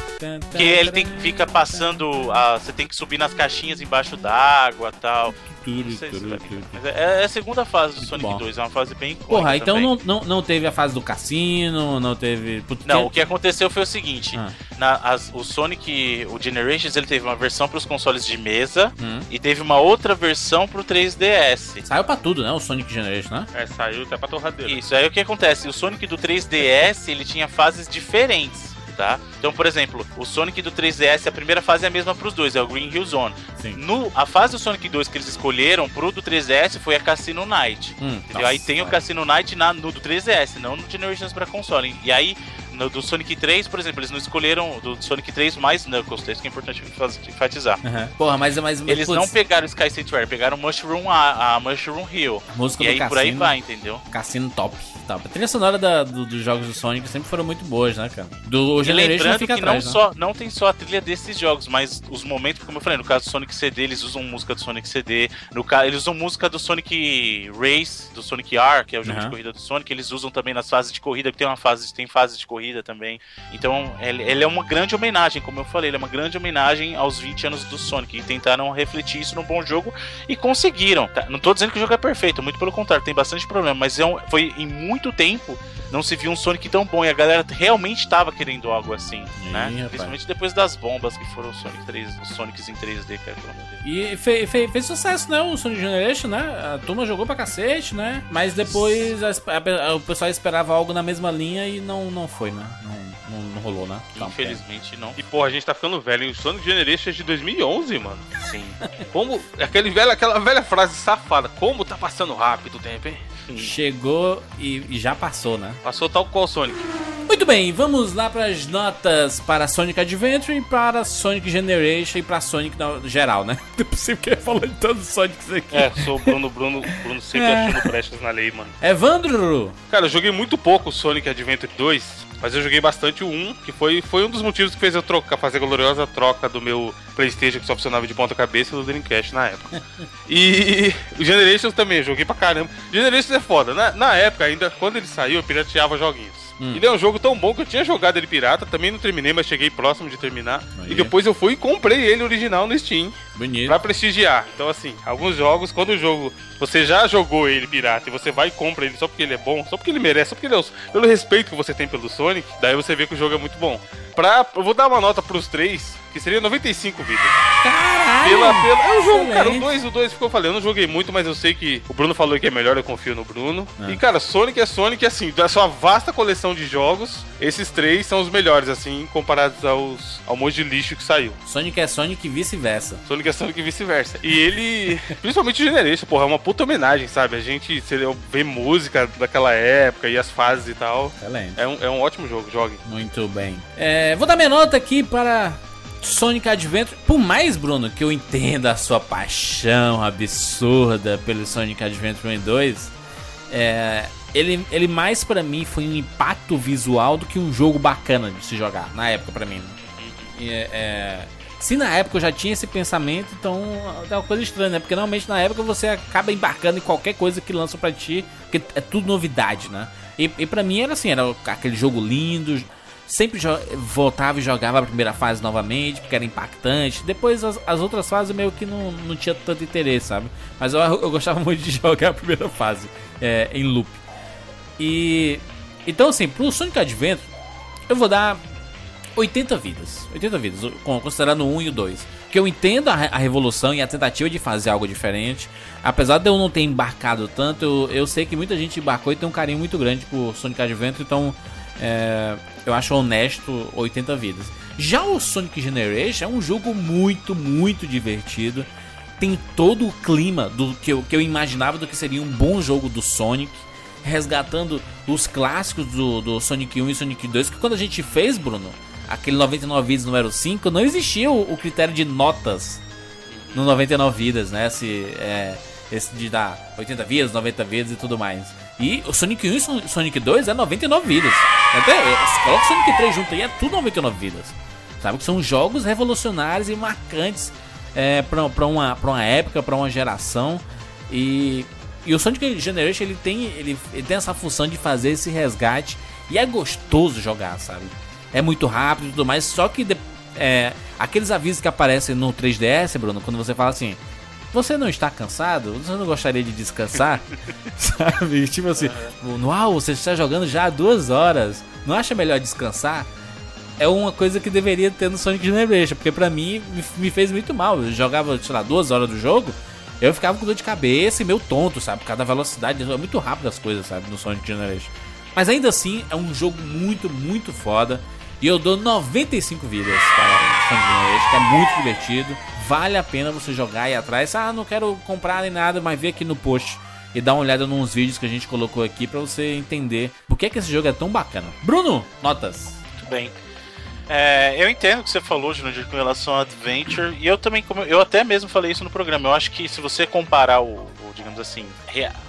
Que ele tem que fica passando. A, você tem que subir nas caixinhas embaixo d'água tal. Não sei se vai. Mas é, é a segunda fase do Sonic bom. 2, é uma fase bem icônica Porra, então também. não, não, não teve a fase do cassino, não teve. Não, que- o que aconteceu foi o seguinte: Ah. na- as- o Sonic, o Generations, ele teve uma versão para os consoles de mesa Hum. e teve uma outra versão pro 3DS. Saiu pra tudo, né? O Sonic Generation, né? É, saiu até pra torradeira. Isso, aí o que acontece? O Sonic do 3DS, ele tinha fases diferentes, tá? Então, por exemplo, o Sonic do 3DS, a primeira fase é a mesma pros dois, é o Green Hill Zone. Sim. No, a fase do Sonic 2 que eles escolheram pro do 3DS foi a Cassino Night. Hum, Entendeu? aí tem o Cassino Night na, no do 3DS, não no Generations pra console. E aí, no do Sonic 3, por exemplo, eles não escolheram do Sonic 3 mais Knuckles, isso que é importante enfatizar. Aham. Porra, mas, mas Eles putz, não pegaram o Sky Sanctuary, pegaram Mushroom, a, a Mushroom Hill. música E aí cassino, por aí vai, entendeu? Cassino top. top. A trilha sonora da- do- dos jogos do Sonic sempre foram muito boas, né, cara? Do Generation lembrando fica que atrás, não, né? só, não tem só a trilha desses jogos, mas os momentos, como eu falei, no caso do Sonic CD, eles usam música do Sonic CD. No caso, eles usam música do Sonic Race, do Sonic R, que é o jogo Aham. de corrida do Sonic. Eles usam também nas fases de corrida, que tem uma fase, tem fases de corrida também. Então, ele, ele é uma grande homenagem, como eu falei, ele é uma grande homenagem aos 20 anos do Sonic. E tentaram refletir isso num bom jogo e conseguiram. tá? Não tô dizendo que o jogo é perfeito, muito pelo contrário, tem bastante problema, mas é um- foi em muito tempo não se viu um Sonic tão bom e a galera realmente estava querendo algo assim, Ih, né? rapaz. Principalmente depois das bombas que foram o Sonic 3, os Sonics em 3D, cara, pelo amor de Deus. E fe- fe- fez sucesso, né? O Sonic Generation, né? A turma jogou pra cacete, né? Mas depois a a- o pessoal esperava algo na mesma linha e não, não foi, né? Não, não, não rolou, né? Infelizmente não. E porra, a gente tá ficando velho, hein? O Sonic Generation é de 2011, mano. Sim. Como. Aquele velho, aquela velha frase safada. Como tá passando rápido o tempo, hein? pena. Chegou e, e já passou, né? Passou tal qual Sonic. Muito bem, vamos lá para as notas para Sonic Adventure e para Sonic Generation e para Sonic no geral, né? Não é possível que eu falar de todos os Sonics aqui. É, sou o Bruno, Bruno, Bruno sempre É. achando brechas na lei, mano. Evandro! Cara, eu joguei muito pouco o Sonic Adventure 2, mas eu joguei bastante o 1, que foi, foi um dos motivos que fez eu trocar, fazer a gloriosa troca do meu Playstation que só funcionava de ponta cabeça do Dreamcast na época. *laughs* e o Generations também, eu joguei pra caramba. Generations é foda, na, na época ainda, quando ele saiu, eu pirateava joguinhos. Ele é um jogo tão bom que eu tinha jogado ele pirata, também não terminei, mas cheguei próximo de terminar. Aí. E depois eu fui e comprei ele original no Steam. Bonito. Pra prestigiar. Então, assim, alguns jogos, quando o jogo você já jogou ele pirata e você vai e compra ele só porque ele é bom, só porque ele merece, só porque ele é pelo respeito que você tem pelo Sonic, daí você vê que o jogo é muito bom. Pra, eu vou dar uma nota pros três, que seria 95 vidas. Caralho! Pela, pela, é um jogo, cara. O Excelente. 2, o 2 ficou falando. Eu não joguei muito, mas eu sei que o Bruno falou que é melhor, eu confio no Bruno. É. E, cara, Sonic é Sonic, assim, da sua vasta coleção de jogos, esses três são os melhores, assim, comparados aos, ao monte de lixo que saiu. Sonic é Sonic e vice-versa. Sonic é Sonic e vice-versa. E ele, *laughs* principalmente o Generation, porra, é uma puta homenagem, sabe? A gente você vê música daquela época e as fases e tal. Excelente. É um, é um ótimo jogo, jogue. Muito bem. É, vou dar minha nota aqui para Sonic Adventure. Por mais, Bruno, que eu entenda a sua paixão absurda pelo Sonic Adventure 1 e 2, é, ele, ele mais pra mim foi um impacto visual do que um jogo bacana de se jogar, na época pra mim. E, é, é, se na época eu já tinha esse pensamento, então é uma coisa estranha, né? Porque normalmente na época você acaba embarcando em qualquer coisa que lançam pra ti, porque é tudo novidade, né? E, e pra mim era assim, era aquele jogo lindo, sempre voltava e jogava a primeira fase novamente, porque era impactante. Depois as, as outras fases meio que não, não tinha tanto interesse, sabe? Mas eu, eu gostava muito de *laughs* jogar a primeira fase é, em loop. E. Então, assim, pro Sonic Adventure, eu vou dar 80 vidas. 80 vidas, con- considerando o 1 e o 2. Porque eu entendo a, a revolução e a tentativa de fazer algo diferente. Apesar de eu não ter embarcado tanto, eu, eu sei que muita gente embarcou e tem um carinho muito grande por Sonic Adventure, então é, eu acho honesto 80 vidas. Já o Sonic Generation é um jogo muito, muito divertido. Tem todo o clima do que eu, que eu imaginava do que seria um bom jogo do Sonic resgatando os clássicos do, do Sonic 1 e Sonic 2, que quando a gente fez, Bruno, aquele 99 vidas número 5, não existia o, o critério de notas no 99 vidas, né? Esse, é, esse de dar 80 vidas, 90 vidas e tudo mais. E o Sonic 1 e Son- Sonic 2 é 99 vidas. Até, coloca o Sonic 3 junto aí, é tudo 99 vidas. Sabe que são jogos revolucionários e marcantes é, pra, pra, uma, pra uma época, pra uma geração. E, e o Sonic Generation ele tem, ele, ele tem essa função de fazer esse resgate. E é gostoso jogar, sabe? É muito rápido e tudo mais. Só que é, aqueles avisos que aparecem no 3DS, Bruno, quando você fala assim. Você não está cansado? Você não gostaria de descansar? *laughs* Sabe? Tipo assim, uau, você está jogando já há duas horas. Não acha melhor descansar? é uma coisa que deveria ter no Sonic Generation, porque pra mim me, me fez muito mal. Eu jogava, sei lá, duas horas do jogo, eu ficava com dor de cabeça e meio tonto, sabe? Por causa da velocidade, é muito rápido as coisas, sabe? No Sonic Generation. Mas ainda assim, é um jogo muito, muito foda. E eu dou 95 vidas para Generation, que é muito divertido. Vale a pena você jogar aí atrás. Ah, não quero comprar nem nada, mas vê aqui no post e dá uma olhada nos vídeos que a gente colocou aqui pra você entender por que, que esse jogo é tão bacana. Bruno, notas. Muito bem. É, eu entendo o que você falou, Júnior, com relação ao Adventure, e eu também, eu até mesmo falei isso no programa, eu acho que se você comparar o, digamos assim,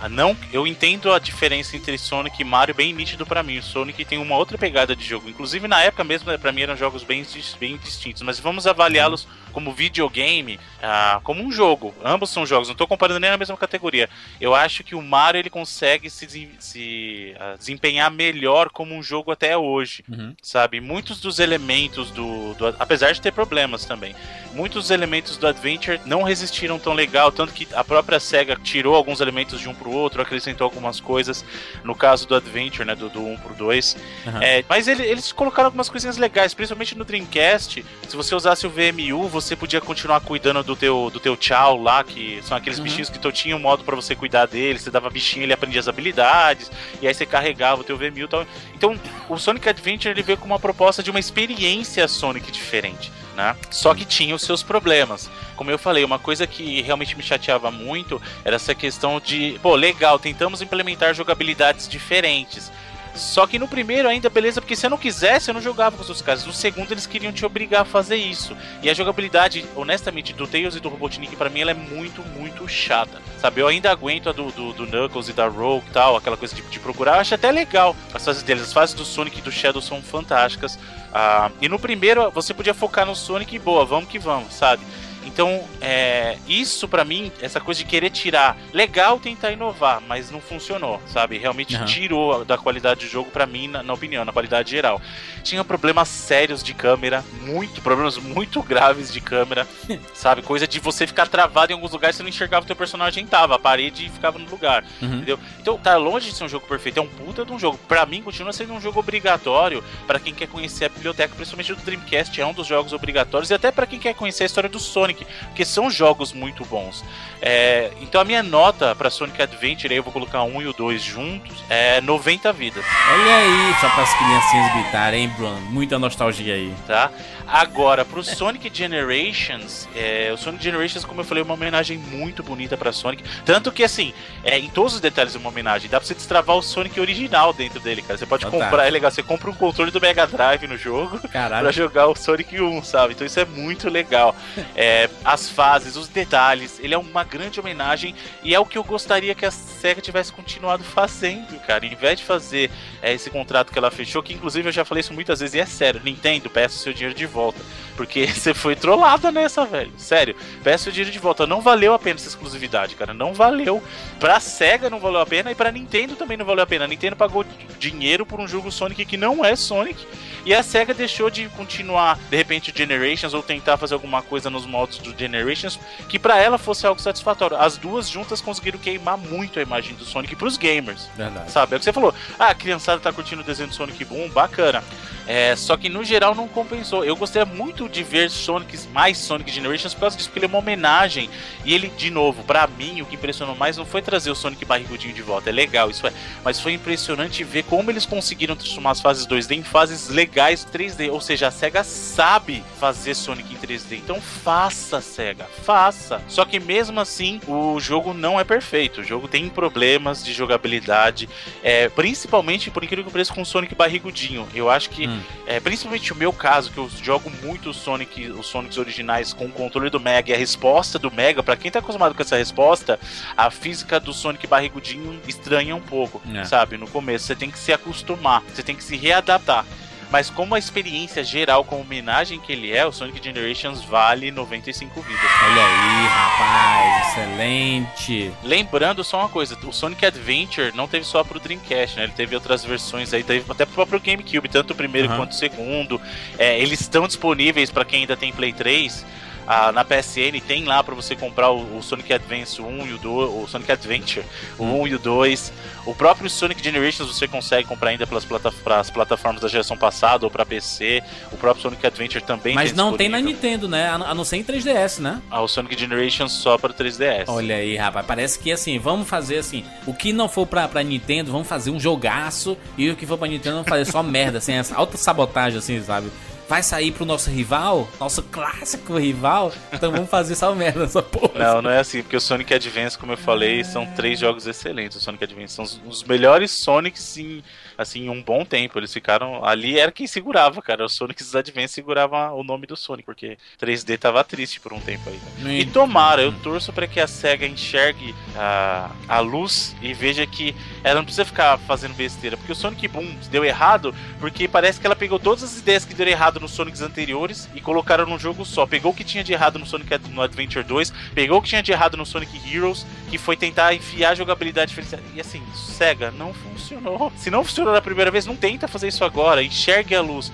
não, eu entendo a diferença entre Sonic e Mario bem nítido pra mim. O Sonic tem uma outra pegada de jogo, inclusive na época mesmo, né, pra mim eram jogos bem, bem distintos, mas vamos avaliá-los como videogame, ah, como um jogo. Ambos são jogos, não tô comparando nem na mesma categoria. Eu acho que o Mario ele consegue se, se, ah, desempenhar melhor como um jogo até hoje sabe? Muitos dos elementos do, do- Apesar de ter problemas também, muitos dos elementos do Adventure não resistiram tão legal, tanto que a própria SEGA tirou alguns elementos de um pro outro, acrescentou algumas coisas, no caso do Adventure, né, do, do 1 pro 2. Aham. É, mas ele- eles colocaram algumas coisinhas legais, principalmente no Dreamcast, se você usasse o VMU, você podia continuar cuidando do teu, do teu Chow lá, que são aqueles bichinhos que tu tinha um modo pra você cuidar deles, você dava bichinho, ele aprendia as habilidades, e aí você carregava o teu VMU e tal. Então, o Sonic Adventure ele veio com uma proposta de uma experiência Sonic diferente, né? Só que tinha os seus problemas. Como eu falei, uma coisa que realmente me chateava muito era essa questão de, pô, legal, tentamos implementar jogabilidades diferentes. Só que no primeiro ainda, beleza, porque se eu não quisesse, eu não jogava com os outros caras. No segundo, eles queriam te obrigar a fazer isso. E a jogabilidade, honestamente, do Tails e do Robotnik, pra mim, ela é muito, muito chata. Sabe, eu ainda aguento a do, do, do Knuckles e da Rogue e tal, aquela coisa de, de procurar. Eu acho até legal as fases deles. As fases do Sonic e do Shadow são fantásticas. Ah, e no primeiro, você podia focar no Sonic e boa, vamos que vamos, sabe? Então, é, isso para mim, essa coisa de querer tirar, legal tentar inovar, mas não funcionou, sabe? Realmente Uhum. tirou da qualidade do jogo para mim, na, na opinião, na qualidade geral. Tinha problemas sérios de câmera, muito problemas muito *laughs* graves de câmera, sabe? Coisa de você ficar travado em alguns lugares, você não enxergava o teu personagem tava, a parede ficava no lugar, Uhum. entendeu? Então, tá longe de ser um jogo perfeito, é um puta de um jogo. Pra mim, continua sendo um jogo obrigatório para quem quer conhecer a biblioteca, principalmente do Dreamcast, é um dos jogos obrigatórios, e até para quem quer conhecer a história do Sonic, porque são jogos muito bons. É, então, a minha nota pra Sonic Adventure, aí eu vou colocar um e o dois juntos, é 90 vidas. Olha aí, só para as criancinhas gritarem, hein, Bruno? Muita nostalgia aí. tá? Agora, pro Sonic Generations, é, o Sonic Generations, como eu falei, é uma homenagem muito bonita pra Sonic. Tanto que, assim, é, em todos os detalhes é uma homenagem. Dá pra você destravar o Sonic original dentro dele, cara. Você pode Fantástico. comprar, é legal, você compra um controle do Mega Drive no jogo *laughs* Caralho. pra jogar o Sonic 1, sabe? Então isso é muito legal. *laughs* É, as fases, os detalhes, ele é uma grande homenagem e é o que eu gostaria que a SEGA tivesse continuado fazendo, cara. Em vez de fazer é, esse contrato que ela fechou, que inclusive eu já falei isso muitas vezes, e é sério, Nintendo, peça o seu dinheiro de volta. Porque *laughs* você foi trollada nessa, velho. Sério, peça o dinheiro de volta. Não valeu a pena essa exclusividade, cara. Não valeu. Pra SEGA não valeu a pena e pra Nintendo também não valeu a pena. A Nintendo pagou dinheiro por um jogo Sonic que não é Sonic. E a SEGA deixou de continuar, de repente, o Generations ou tentar fazer alguma coisa nos modos do Generations que pra ela fosse algo satisfatório. As duas juntas conseguiram queimar muito a imagem do Sonic pros gamers. Verdade. Sabe? É o que você falou. Ah, a criançada tá curtindo o desenho do Sonic Boom, bacana. É, só que no geral não compensou. Eu gostaria muito de ver Sonic, mais Sonic Generations por causa disso, porque ele é uma homenagem. E ele, de novo, pra mim, o que impressionou mais não foi trazer o Sonic barrigudinho de volta. É legal, isso é. Mas foi impressionante ver como eles conseguiram transformar as fases 2D em fases legais 3D. Ou seja, a SEGA sabe fazer Sonic em 3D. Então faça, SEGA. Faça. Só que mesmo assim, o jogo não é perfeito. O jogo tem problemas de jogabilidade. É, principalmente, por incrível que pareça, com o Sonic barrigudinho. Eu acho que, Hum. é, principalmente o meu caso, que eu jogo muito o Sonic, os Sonics originais com o controle do Mega e a resposta do Mega, pra quem tá acostumado com essa resposta, a física do Sonic barrigudinho estranha um pouco, É. sabe? No começo, você tem que se acostumar, você tem que se readaptar. Mas como a experiência geral com homenagem que ele é, o Sonic Generations vale 95 vidas. Olha aí, rapaz, excelente. Lembrando só uma coisa, o Sonic Adventure não teve só pro Dreamcast, né? Ele teve outras versões aí, teve até pro próprio GameCube, tanto o primeiro Aham. quanto o segundo. É, eles estão disponíveis para quem ainda tem Play 3. Ah, na PSN tem lá para você comprar o, o Sonic Advance 1 e o 2, o Sonic Adventure, o 1 e o 2. O próprio Sonic Generations você consegue comprar ainda pelas plata plataformas da geração passada ou para PC. O próprio Sonic Adventure também Mas tem não tem na. Nintendo, né? A a não ser em 3DS, né? Ah, o Sonic Generations só para 3DS. Olha aí, rapaz, parece que assim, vamos fazer assim, o que não for pra, pra Nintendo, vamos fazer um jogaço, e o que for pra Nintendo, vamos fazer só *laughs* merda, assim, essa alta sabotagem, assim, sabe? Vai sair pro nosso rival, nosso clássico rival, então vamos fazer só merda, essa porra. Não, não é assim, porque o Sonic Advance, como eu falei, são três jogos excelentes. O Sonic Advance são os melhores Sonics em, assim, um bom tempo. Eles ficaram. Ali era quem segurava, cara. O Sonic Advance segurava o nome do Sonic, porque 3D tava triste por um tempo aí. né? E tomara, eu torço para que a SEGA enxergue a, a luz e veja que ela não precisa ficar fazendo besteira. Porque o Sonic Boom deu errado, porque parece que ela pegou todas as ideias que deram errado nos Sonics anteriores e colocaram num jogo só. Pegou o que tinha de errado no Sonic no Adventure 2, pegou o que tinha de errado no Sonic Heroes, que foi tentar enfiar a jogabilidade. E assim, SEGA, não funcionou. Se não funcionou na primeira vez, não tenta fazer isso agora. Enxergue a luz.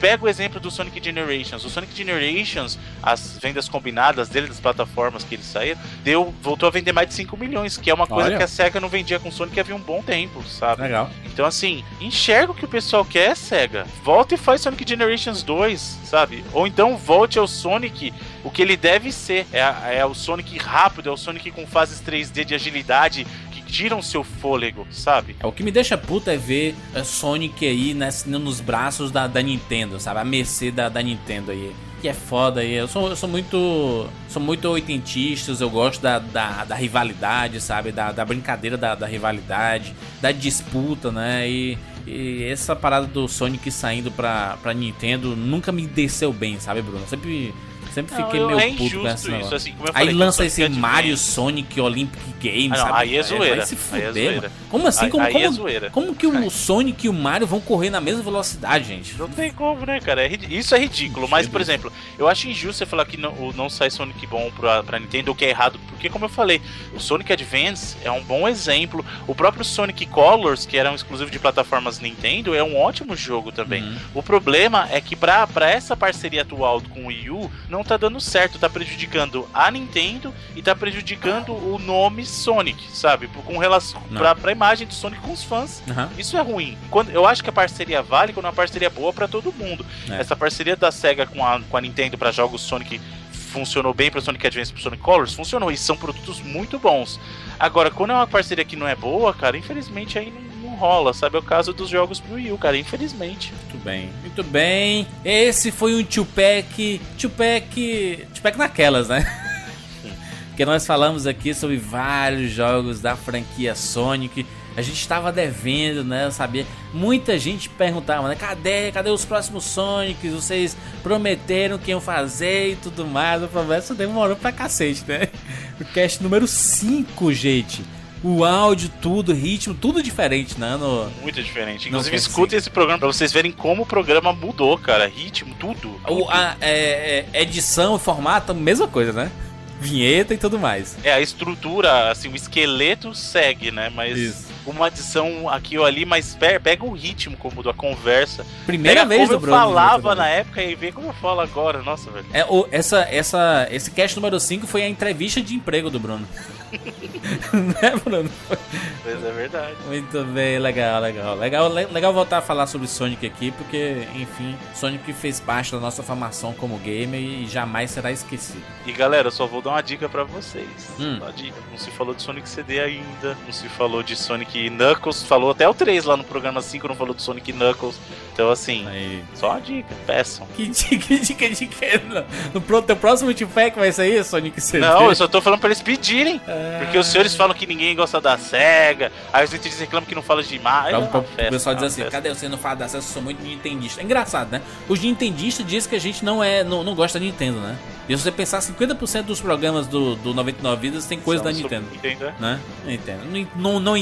Pega o exemplo do Sonic Generations. O Sonic Generations, as vendas combinadas dele, das plataformas que ele saía, deu, voltou a vender mais de 5 milhões, que é uma coisa Olha. que a SEGA não vendia com Sonic havia um bom tempo, sabe? Legal. Então, assim, enxerga o que o pessoal quer, SEGA. Volta e faz Sonic Generations 2, sabe? Ou então volte ao Sonic, o que ele deve ser. É, é o Sonic rápido, é o Sonic com fases 3D de agilidade tiram seu fôlego, sabe? É, O que me deixa puta é ver é, Sonic aí nesse- nos braços da, da Nintendo, sabe? A mercê da, da Nintendo aí. Que é foda aí. Eu sou, eu sou muito. Sou muito oitentistas, eu gosto da, da, da rivalidade, sabe? Da, da brincadeira da, da rivalidade, da disputa, né? E, e essa parada do Sonic saindo pra, pra Nintendo nunca me desceu bem, sabe, Bruno? Sempre Sempre Não, fiquei eu- meio é puto com negócio. isso, assim, como eu Aí falei, lança esse Sonic Mario Advance- Sonic Olympic Games, Ah, não, sabe? aí é zoeira. Vai se Aí é fuder, zoeira. mano. Como assim? Aí- como, aí como, é zoeira. como que o Sonic e o Mario vão correr na mesma velocidade, gente? Não tem como, né, cara? É isso é ridículo. Mas, por exemplo, eu acho injusto você falar que não, não sai Sonic bom pra, pra Nintendo, o que é errado. Porque, como eu falei, o Sonic Advance é um bom exemplo. O próprio Sonic Colors, que era um exclusivo de plataformas Nintendo, é um ótimo jogo também. Uhum. O problema é que pra, pra essa parceria atual com o Wii U, não tá dando certo. Tá prejudicando a Nintendo e tá prejudicando o nome Sonic, sabe? Com relação Não. pra, pra imagem do Sonic com os fãs. Aham. Isso é ruim. Quando, eu acho que a parceria vale quando é uma parceria boa pra todo mundo. É. Essa parceria da SEGA com a, com a Nintendo pra jogos Sonic funcionou bem para Sonic Advance e pro Sonic Colors, funcionou e são produtos muito bons. Agora, quando é uma parceria que não é boa, cara, infelizmente aí não rola, sabe? É o caso dos jogos pro Wii U, cara, infelizmente. Muito bem, muito bem. Esse foi um Tupac. Tupac. Tupac naquelas, né? *laughs* Porque nós falamos aqui sobre vários jogos da franquia Sonic. A gente estava devendo, né? Sabia. Muita gente perguntava, né? Cadê? Cadê os próximos Sonics? Vocês prometeram que iam fazer e tudo mais. Que isso demorou pra cacete, né? O cast número 5, gente. O áudio, tudo, ritmo, tudo diferente, né? No, Muito diferente. Inclusive, escutem esse programa pra vocês verem como o programa mudou, cara. Ritmo, tudo. O, a é, é, edição, formato, mesma coisa, né? Vinheta e tudo mais. É, a estrutura, assim, o esqueleto segue, né? Mas Isso. Uma adição aqui ou ali, mas pe- pega o ritmo como da conversa. Primeira pega vez como do eu Bruno. falava né? na época e vê como eu falo agora. Nossa, velho. É, o, essa, essa, esse cast número 5 foi a entrevista de emprego do Bruno. *laughs* né, Bruno? Mas é verdade. Muito bem, legal, legal. Legal, le- legal voltar a falar sobre Sonic aqui, porque, enfim, Sonic fez parte da nossa formação como gamer e jamais será esquecido. E galera, eu só vou dar uma dica pra vocês. Hum. Uma dica. Não se falou de Sonic CD ainda, não se falou de Sonic Knuckles, falou até o 3 lá no programa 5, não falou de Sonic Knuckles. Então, assim, Aí. só uma dica, peçam. Que dica, que dica de que? No pro- teu próximo Tupac vai isso, Sonic CD? Não, eu só tô falando pra eles pedirem. Ah. Porque os senhores falam que ninguém gosta da SEGA, aí os entendidos reclamam que não fala de Mario. Pra, pra, é o festa, pessoal é diz assim, cadê você não fala da acesso? Eu sou muito nintendista. É engraçado, né? Os nintendistas dizem que a gente não é, não, não gosta da Nintendo, né? E se você pensar, 50% dos programas do, do 99 Vidas tem coisa São da Nintendo. Nintendo, é? Né? Não entendo. Não, não, não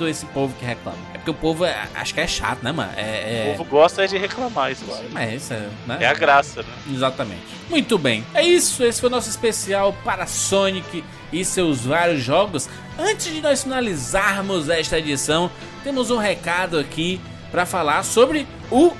entendo esse povo que reclama. É porque o povo é- acho que é chato, né, mano? É. O é... povo gosta é de reclamar, isso claro. Mas isso é, né? É a graça, né? Exatamente. Muito bem. É isso. Esse foi o nosso especial para Sonic e seus vários jogos. Antes de nós finalizarmos esta edição, temos um recado aqui para falar sobre o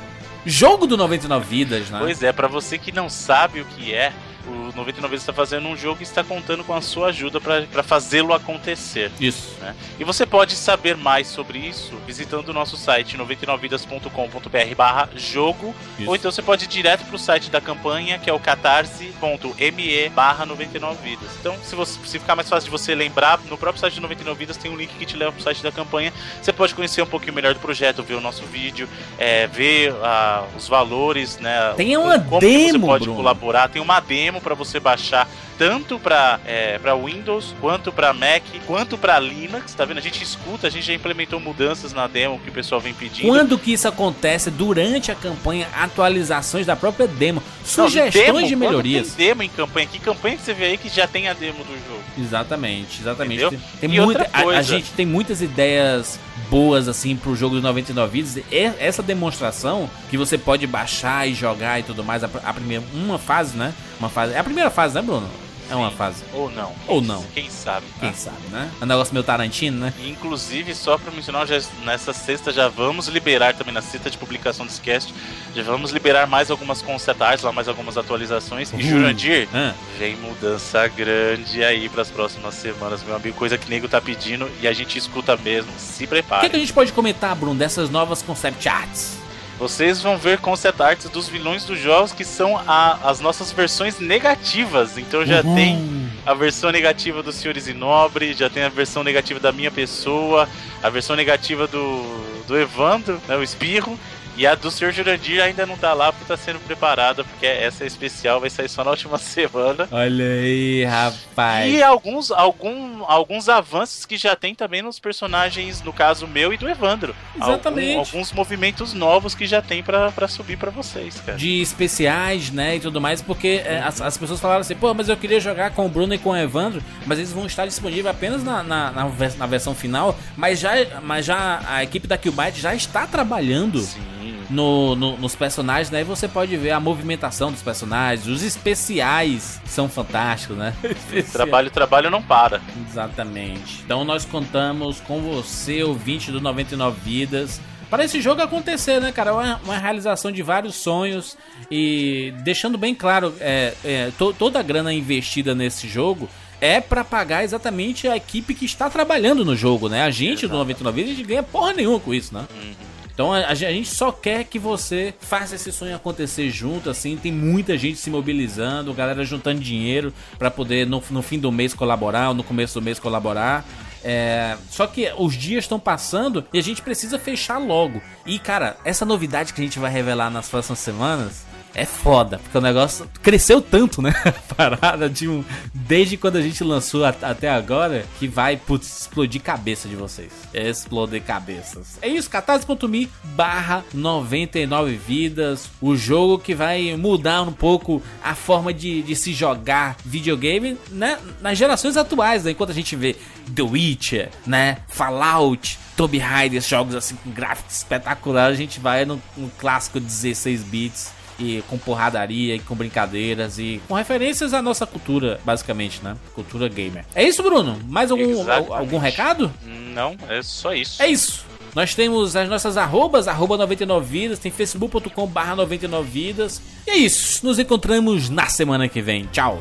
jogo do 99 Vidas, né? Pois é, pra você que não sabe o que é, o 99 está fazendo um jogo e está contando com a sua ajuda pra fazê-lo acontecer. Isso. né? E você pode saber mais sobre isso visitando o nosso site 99vidas.com.br barra jogo Isso. ou então você pode ir direto pro site da campanha que é o catarse.me barra 99vidas. Então se, você, se ficar mais fácil de você lembrar, no próprio site do 99 Vidas tem um link que te leva pro site da campanha. Você pode conhecer um pouquinho melhor do projeto, ver o nosso vídeo, é, ver ah, os valores, né? Tem uma como que você demo, pode Bruno. colaborar. Tem uma demo para você baixar tanto para é, para Windows quanto para Mac quanto para Linux. Tá vendo? A gente escuta, a gente já implementou mudanças na demo que o pessoal vem pedindo. Quando que isso acontece? Durante a campanha, atualizações da própria demo, Não, sugestões demo, de melhorias. Tem demo em campanha. Que campanha que você vê aí que já tem a demo do jogo? Exatamente, exatamente. Entendeu? Tem, tem muita, outra a- a, gente tem muitas ideias boas assim pro jogo do 99 vidas. Essa demonstração que você pode baixar e jogar e tudo mais, a, a primeira uma fase, né? Uma fase. É a primeira fase, né, Bruno? É uma fase. Ou não. Ou não. Quem sabe. tá? Quem sabe, né? É um negócio meio Tarantino, né? E, Inclusive, só pra mencionar, já, nessa sexta já vamos liberar também, na sexta de publicação desse cast, já vamos liberar mais algumas concept arts, lá mais algumas atualizações. E Uhum. Jurandir, Ah, vem mudança grande aí pras próximas semanas, meu amigo. Coisa que o nego tá pedindo e a gente escuta mesmo. Se O que, prepare. que a gente pode comentar, Bruno, dessas novas concept arts? Vocês vão ver concept arts dos vilões dos jogos que são a- as nossas versões negativas. Então já Uhum. tem a versão negativa dos Senhores e Nobre, já tem a versão negativa da minha pessoa, a versão negativa do, do Evandro, né, o Espirro. E a do Sr. Jurandir ainda não tá lá porque tá sendo preparada, porque essa é especial, vai sair só na última *laughs* semana. Olha aí, rapaz. E alguns, algum, alguns avanços que já tem também nos personagens, no caso meu e do Evandro. Exatamente. Algum, alguns movimentos novos que já tem pra, pra subir pra vocês, cara. De especiais, né, e tudo mais, porque é, as, as pessoas falaram assim, pô, mas eu queria jogar com o Bruno e com o Evandro, mas eles vão estar disponíveis apenas na, na, na, vers- na versão final, mas já, mas já a equipe da Killbyte já está trabalhando Sim. No, no- nos personagens, né? E você pode ver a movimentação dos personagens, os especiais são fantásticos, né? *laughs* Trabalho, trabalho não para. Exatamente. Então nós contamos com você, ouvinte do 99 Vidas, para esse jogo acontecer, né, cara? Uma, uma realização de vários sonhos e deixando bem claro, é, é, to- toda a grana investida nesse jogo é para pagar exatamente a equipe que está trabalhando no jogo, né? A gente do 99 Vidas, a gente ganha porra nenhuma com isso, né? Então a, a gente só quer que você faça esse sonho acontecer junto, assim. Tem muita gente se mobilizando, galera juntando dinheiro pra poder no, no fim do mês colaborar ou no começo do mês colaborar. É, só que os dias estão passando e a gente precisa fechar logo. E cara, essa novidade que a gente vai revelar nas próximas semanas é foda, porque o negócio cresceu tanto, né? *laughs* A parada de um. Desde quando a gente lançou até agora, que vai, putz, explodir cabeça de vocês. Explodir cabeças. É isso, catarse.me barra 99 vidas. O jogo que vai mudar um pouco a forma de, de se jogar videogame né? nas gerações atuais, né? Enquanto a gente vê The Witcher, né? Fallout. Tomb Raider, jogos assim com gráficos espetaculares, a gente vai no, no clássico 16 bits e com porradaria e com brincadeiras e com referências à nossa cultura, basicamente, né? Cultura gamer. É isso, Bruno? Mais algum, Exatamente. algum recado? Não, é só isso. É isso. Nós temos as nossas arrobas, arroba 99 vidas, tem facebook.com barra 99 vidas. E é isso. Nos encontramos na semana que vem. Tchau.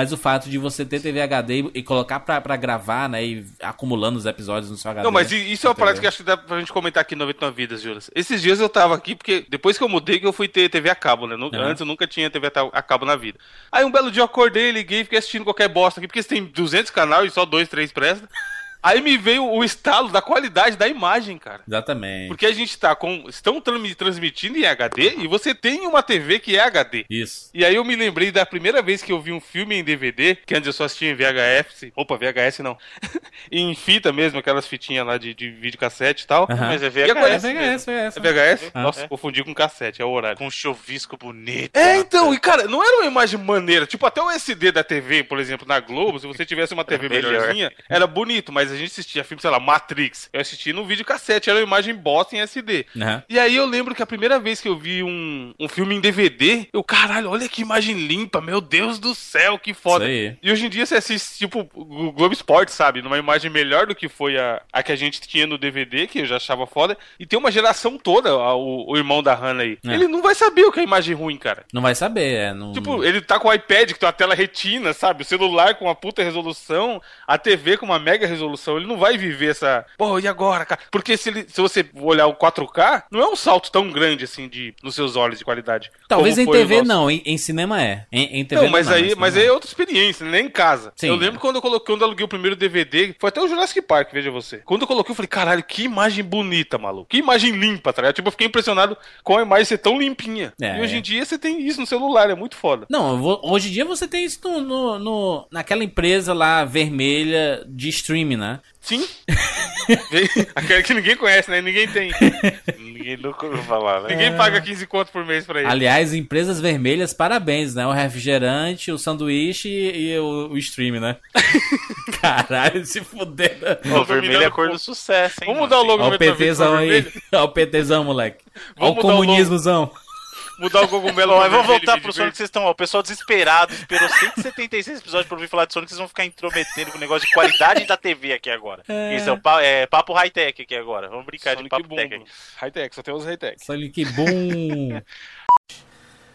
Mas o fato de você ter TV HD e colocar pra, pra gravar, né? E acumulando os episódios no seu HD. Não, mas isso é uma parada que acho que dá pra gente comentar aqui no 99 Vidas, Juras. Esses dias eu tava aqui, porque depois que eu mudei, que eu fui ter TV a cabo, né? Aham. Antes eu nunca tinha TV a cabo na vida. Aí um belo dia eu acordei, liguei, fiquei assistindo qualquer bosta aqui, porque você tem 200 canais e só dois, três presta. Aí me veio o estalo da qualidade da imagem, cara. Exatamente. Porque a gente tá com. Estão trans- transmitindo em HD e você tem uma TV que é HD. Isso. E aí eu me lembrei da primeira vez que eu vi um filme em DVD, que antes eu só assistia em VHS. Opa, VHS não. *laughs* em fita mesmo, aquelas fitinhas lá de, de videocassete e tal. Mas é E agora? É VHS. VHS, VHS. É VHS? Ah, Nossa, é. confundi com cassete, é o horário. Com um chuvisco bonito. É, então, e cara, não era uma imagem maneira. Tipo, até o SD da TV, por exemplo, na Globo, se você tivesse uma TV Melhor. melhorzinha, era bonito, mas a gente assistia filme, sei lá, Matrix. Eu assisti no videocassete, era uma imagem bosta em SD. Aham. E aí eu lembro que a primeira vez que eu vi um, um filme em DVD, eu, caralho, olha que imagem limpa, meu Deus do céu, que foda. Isso aí. E hoje em dia você assiste, tipo, o Globo Esporte, sabe? Numa imagem melhor do que foi a, a que a gente tinha no DVD, que eu já achava foda. E tem uma geração toda, a- o, o irmão da Hannah aí. É. Ele não vai saber o que é imagem ruim, cara. Não vai saber, é. Não... Tipo, ele tá com o iPad que tem uma tela retina, sabe? O celular com uma puta resolução, a TV com uma mega resolução. Ele não vai viver essa. Pô, e agora, cara? Porque se, ele, se você olhar o 4K, não é um salto tão grande assim de, nos seus olhos de qualidade. Talvez em TV nosso. não, em, em cinema é. Em, em TV Não, mas não, aí, mas aí é outra experiência, nem em casa. Sim. eu lembro quando eu coloquei, quando eu aluguei o primeiro DVD, foi até o Jurassic Park, veja você. Quando eu coloquei, eu falei, caralho, que imagem bonita, maluco. Que imagem limpa, tá ligado? Tipo, eu fiquei impressionado com a imagem ser tão limpinha. É, e hoje é. em dia você tem isso no celular, é muito foda. Não, vou- hoje em dia você tem isso no, no- no- naquela empresa lá vermelha de streaming, né? Sim. *laughs* Aquela que ninguém conhece, né? Ninguém tem. Ninguém nunca ouviu falar, né? Ninguém paga 15 conto por mês pra ele. Aliás, empresas vermelhas, parabéns, né? O refrigerante, o sanduíche e, e o, o stream, né? *laughs* Caralho, se fuder. O vermelho é a cor do sucesso, hein? Vamos mudar o logo Olha o do PTzão aí. Olha o PTzão, moleque. Olha o Vamos mudar o logo. comunismozão. Mudar o cogumelo mas vamos voltar pro Sonic vocês estão, ó. O pessoal desesperado, esperou 176 episódios pra ouvir falar de Sonic, vocês vão ficar intrometendo com o negócio de qualidade da TV aqui agora. Isso é, o pa- é papo high-tech aqui agora. Vamos brincar de Sonic papo Boom. tech. High-tech, só tem os high-tech. Sonic Boom. *laughs*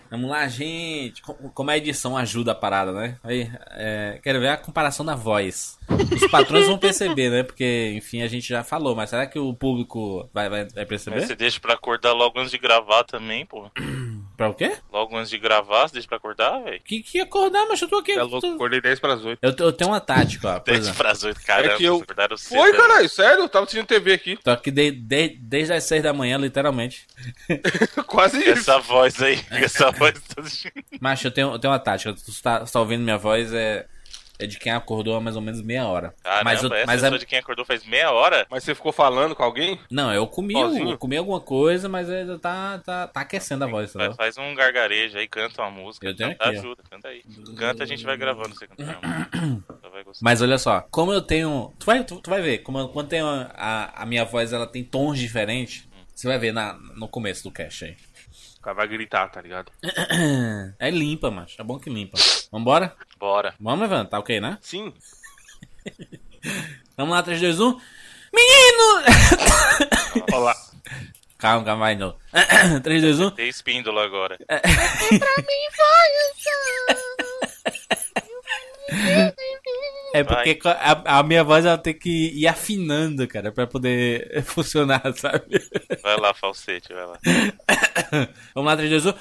Vamos lá, gente. Co- Como a edição ajuda a parada, né? Aí, é, quero ver a comparação da voz. Os patrões vão perceber, né? Porque, enfim, a gente já falou, mas será que o público vai, vai, vai perceber? Mas você deixa pra acordar logo antes de gravar também, pô. *clears throat* Pra o quê? Logo antes de gravar, você deixa pra acordar, velho. Que, que acordar, mas eu tô aqui. É eu louco, tô- acordei 10 para as 8. Eu, eu tenho uma tática, ó. Por 10 exemplo. pras 8, caramba, É que eu- acordaram cedo. Foi, né? caralho, sério? Eu tava assistindo TV aqui. Tô aqui de- de- desde as seis da manhã, literalmente. *laughs* Quase isso. Essa voz aí, essa voz toda... Mas eu tenho, eu tenho uma tática. Tu tá, tá ouvindo minha voz, é, é de quem acordou há mais ou menos meia hora. Caramba, mas eu, essa mas é é, de quem acordou faz meia hora? Mas você ficou falando com alguém? Não, eu comi, Sozinho? eu comi alguma coisa, mas ainda tá, tá, tá aquecendo a voz, Faz, faz um gargarejo aí, canta uma música. Eu tenho canta, aqui, ó. ajuda, canta aí. Canta, a gente vai gravando você cantar. *clears throat* Mas olha só, como eu tenho. Tu vai, tu, tu vai ver, como eu, quando tem a, a, a minha voz ela tem tons diferentes, você vai ver na, no começo do cast aí. O cara vai gritar, tá ligado? *clears throat* É limpa, macho. É bom que limpa. Vambora? Bora. Vamos, Evan? Tá ok, né? Sim. *laughs* Vamos lá, 3, 2, 1. Menino! *coughs* Olha lá. calma, calma, vai, não. 3, 2, 1. Tem espíndola agora. *laughs* É porque a, a minha voz ela tem que ir afinando, cara, pra poder *laughs* funcionar, sabe? Vai lá, falsete, vai lá. *coughs* Vamos lá, 3, 2, 1.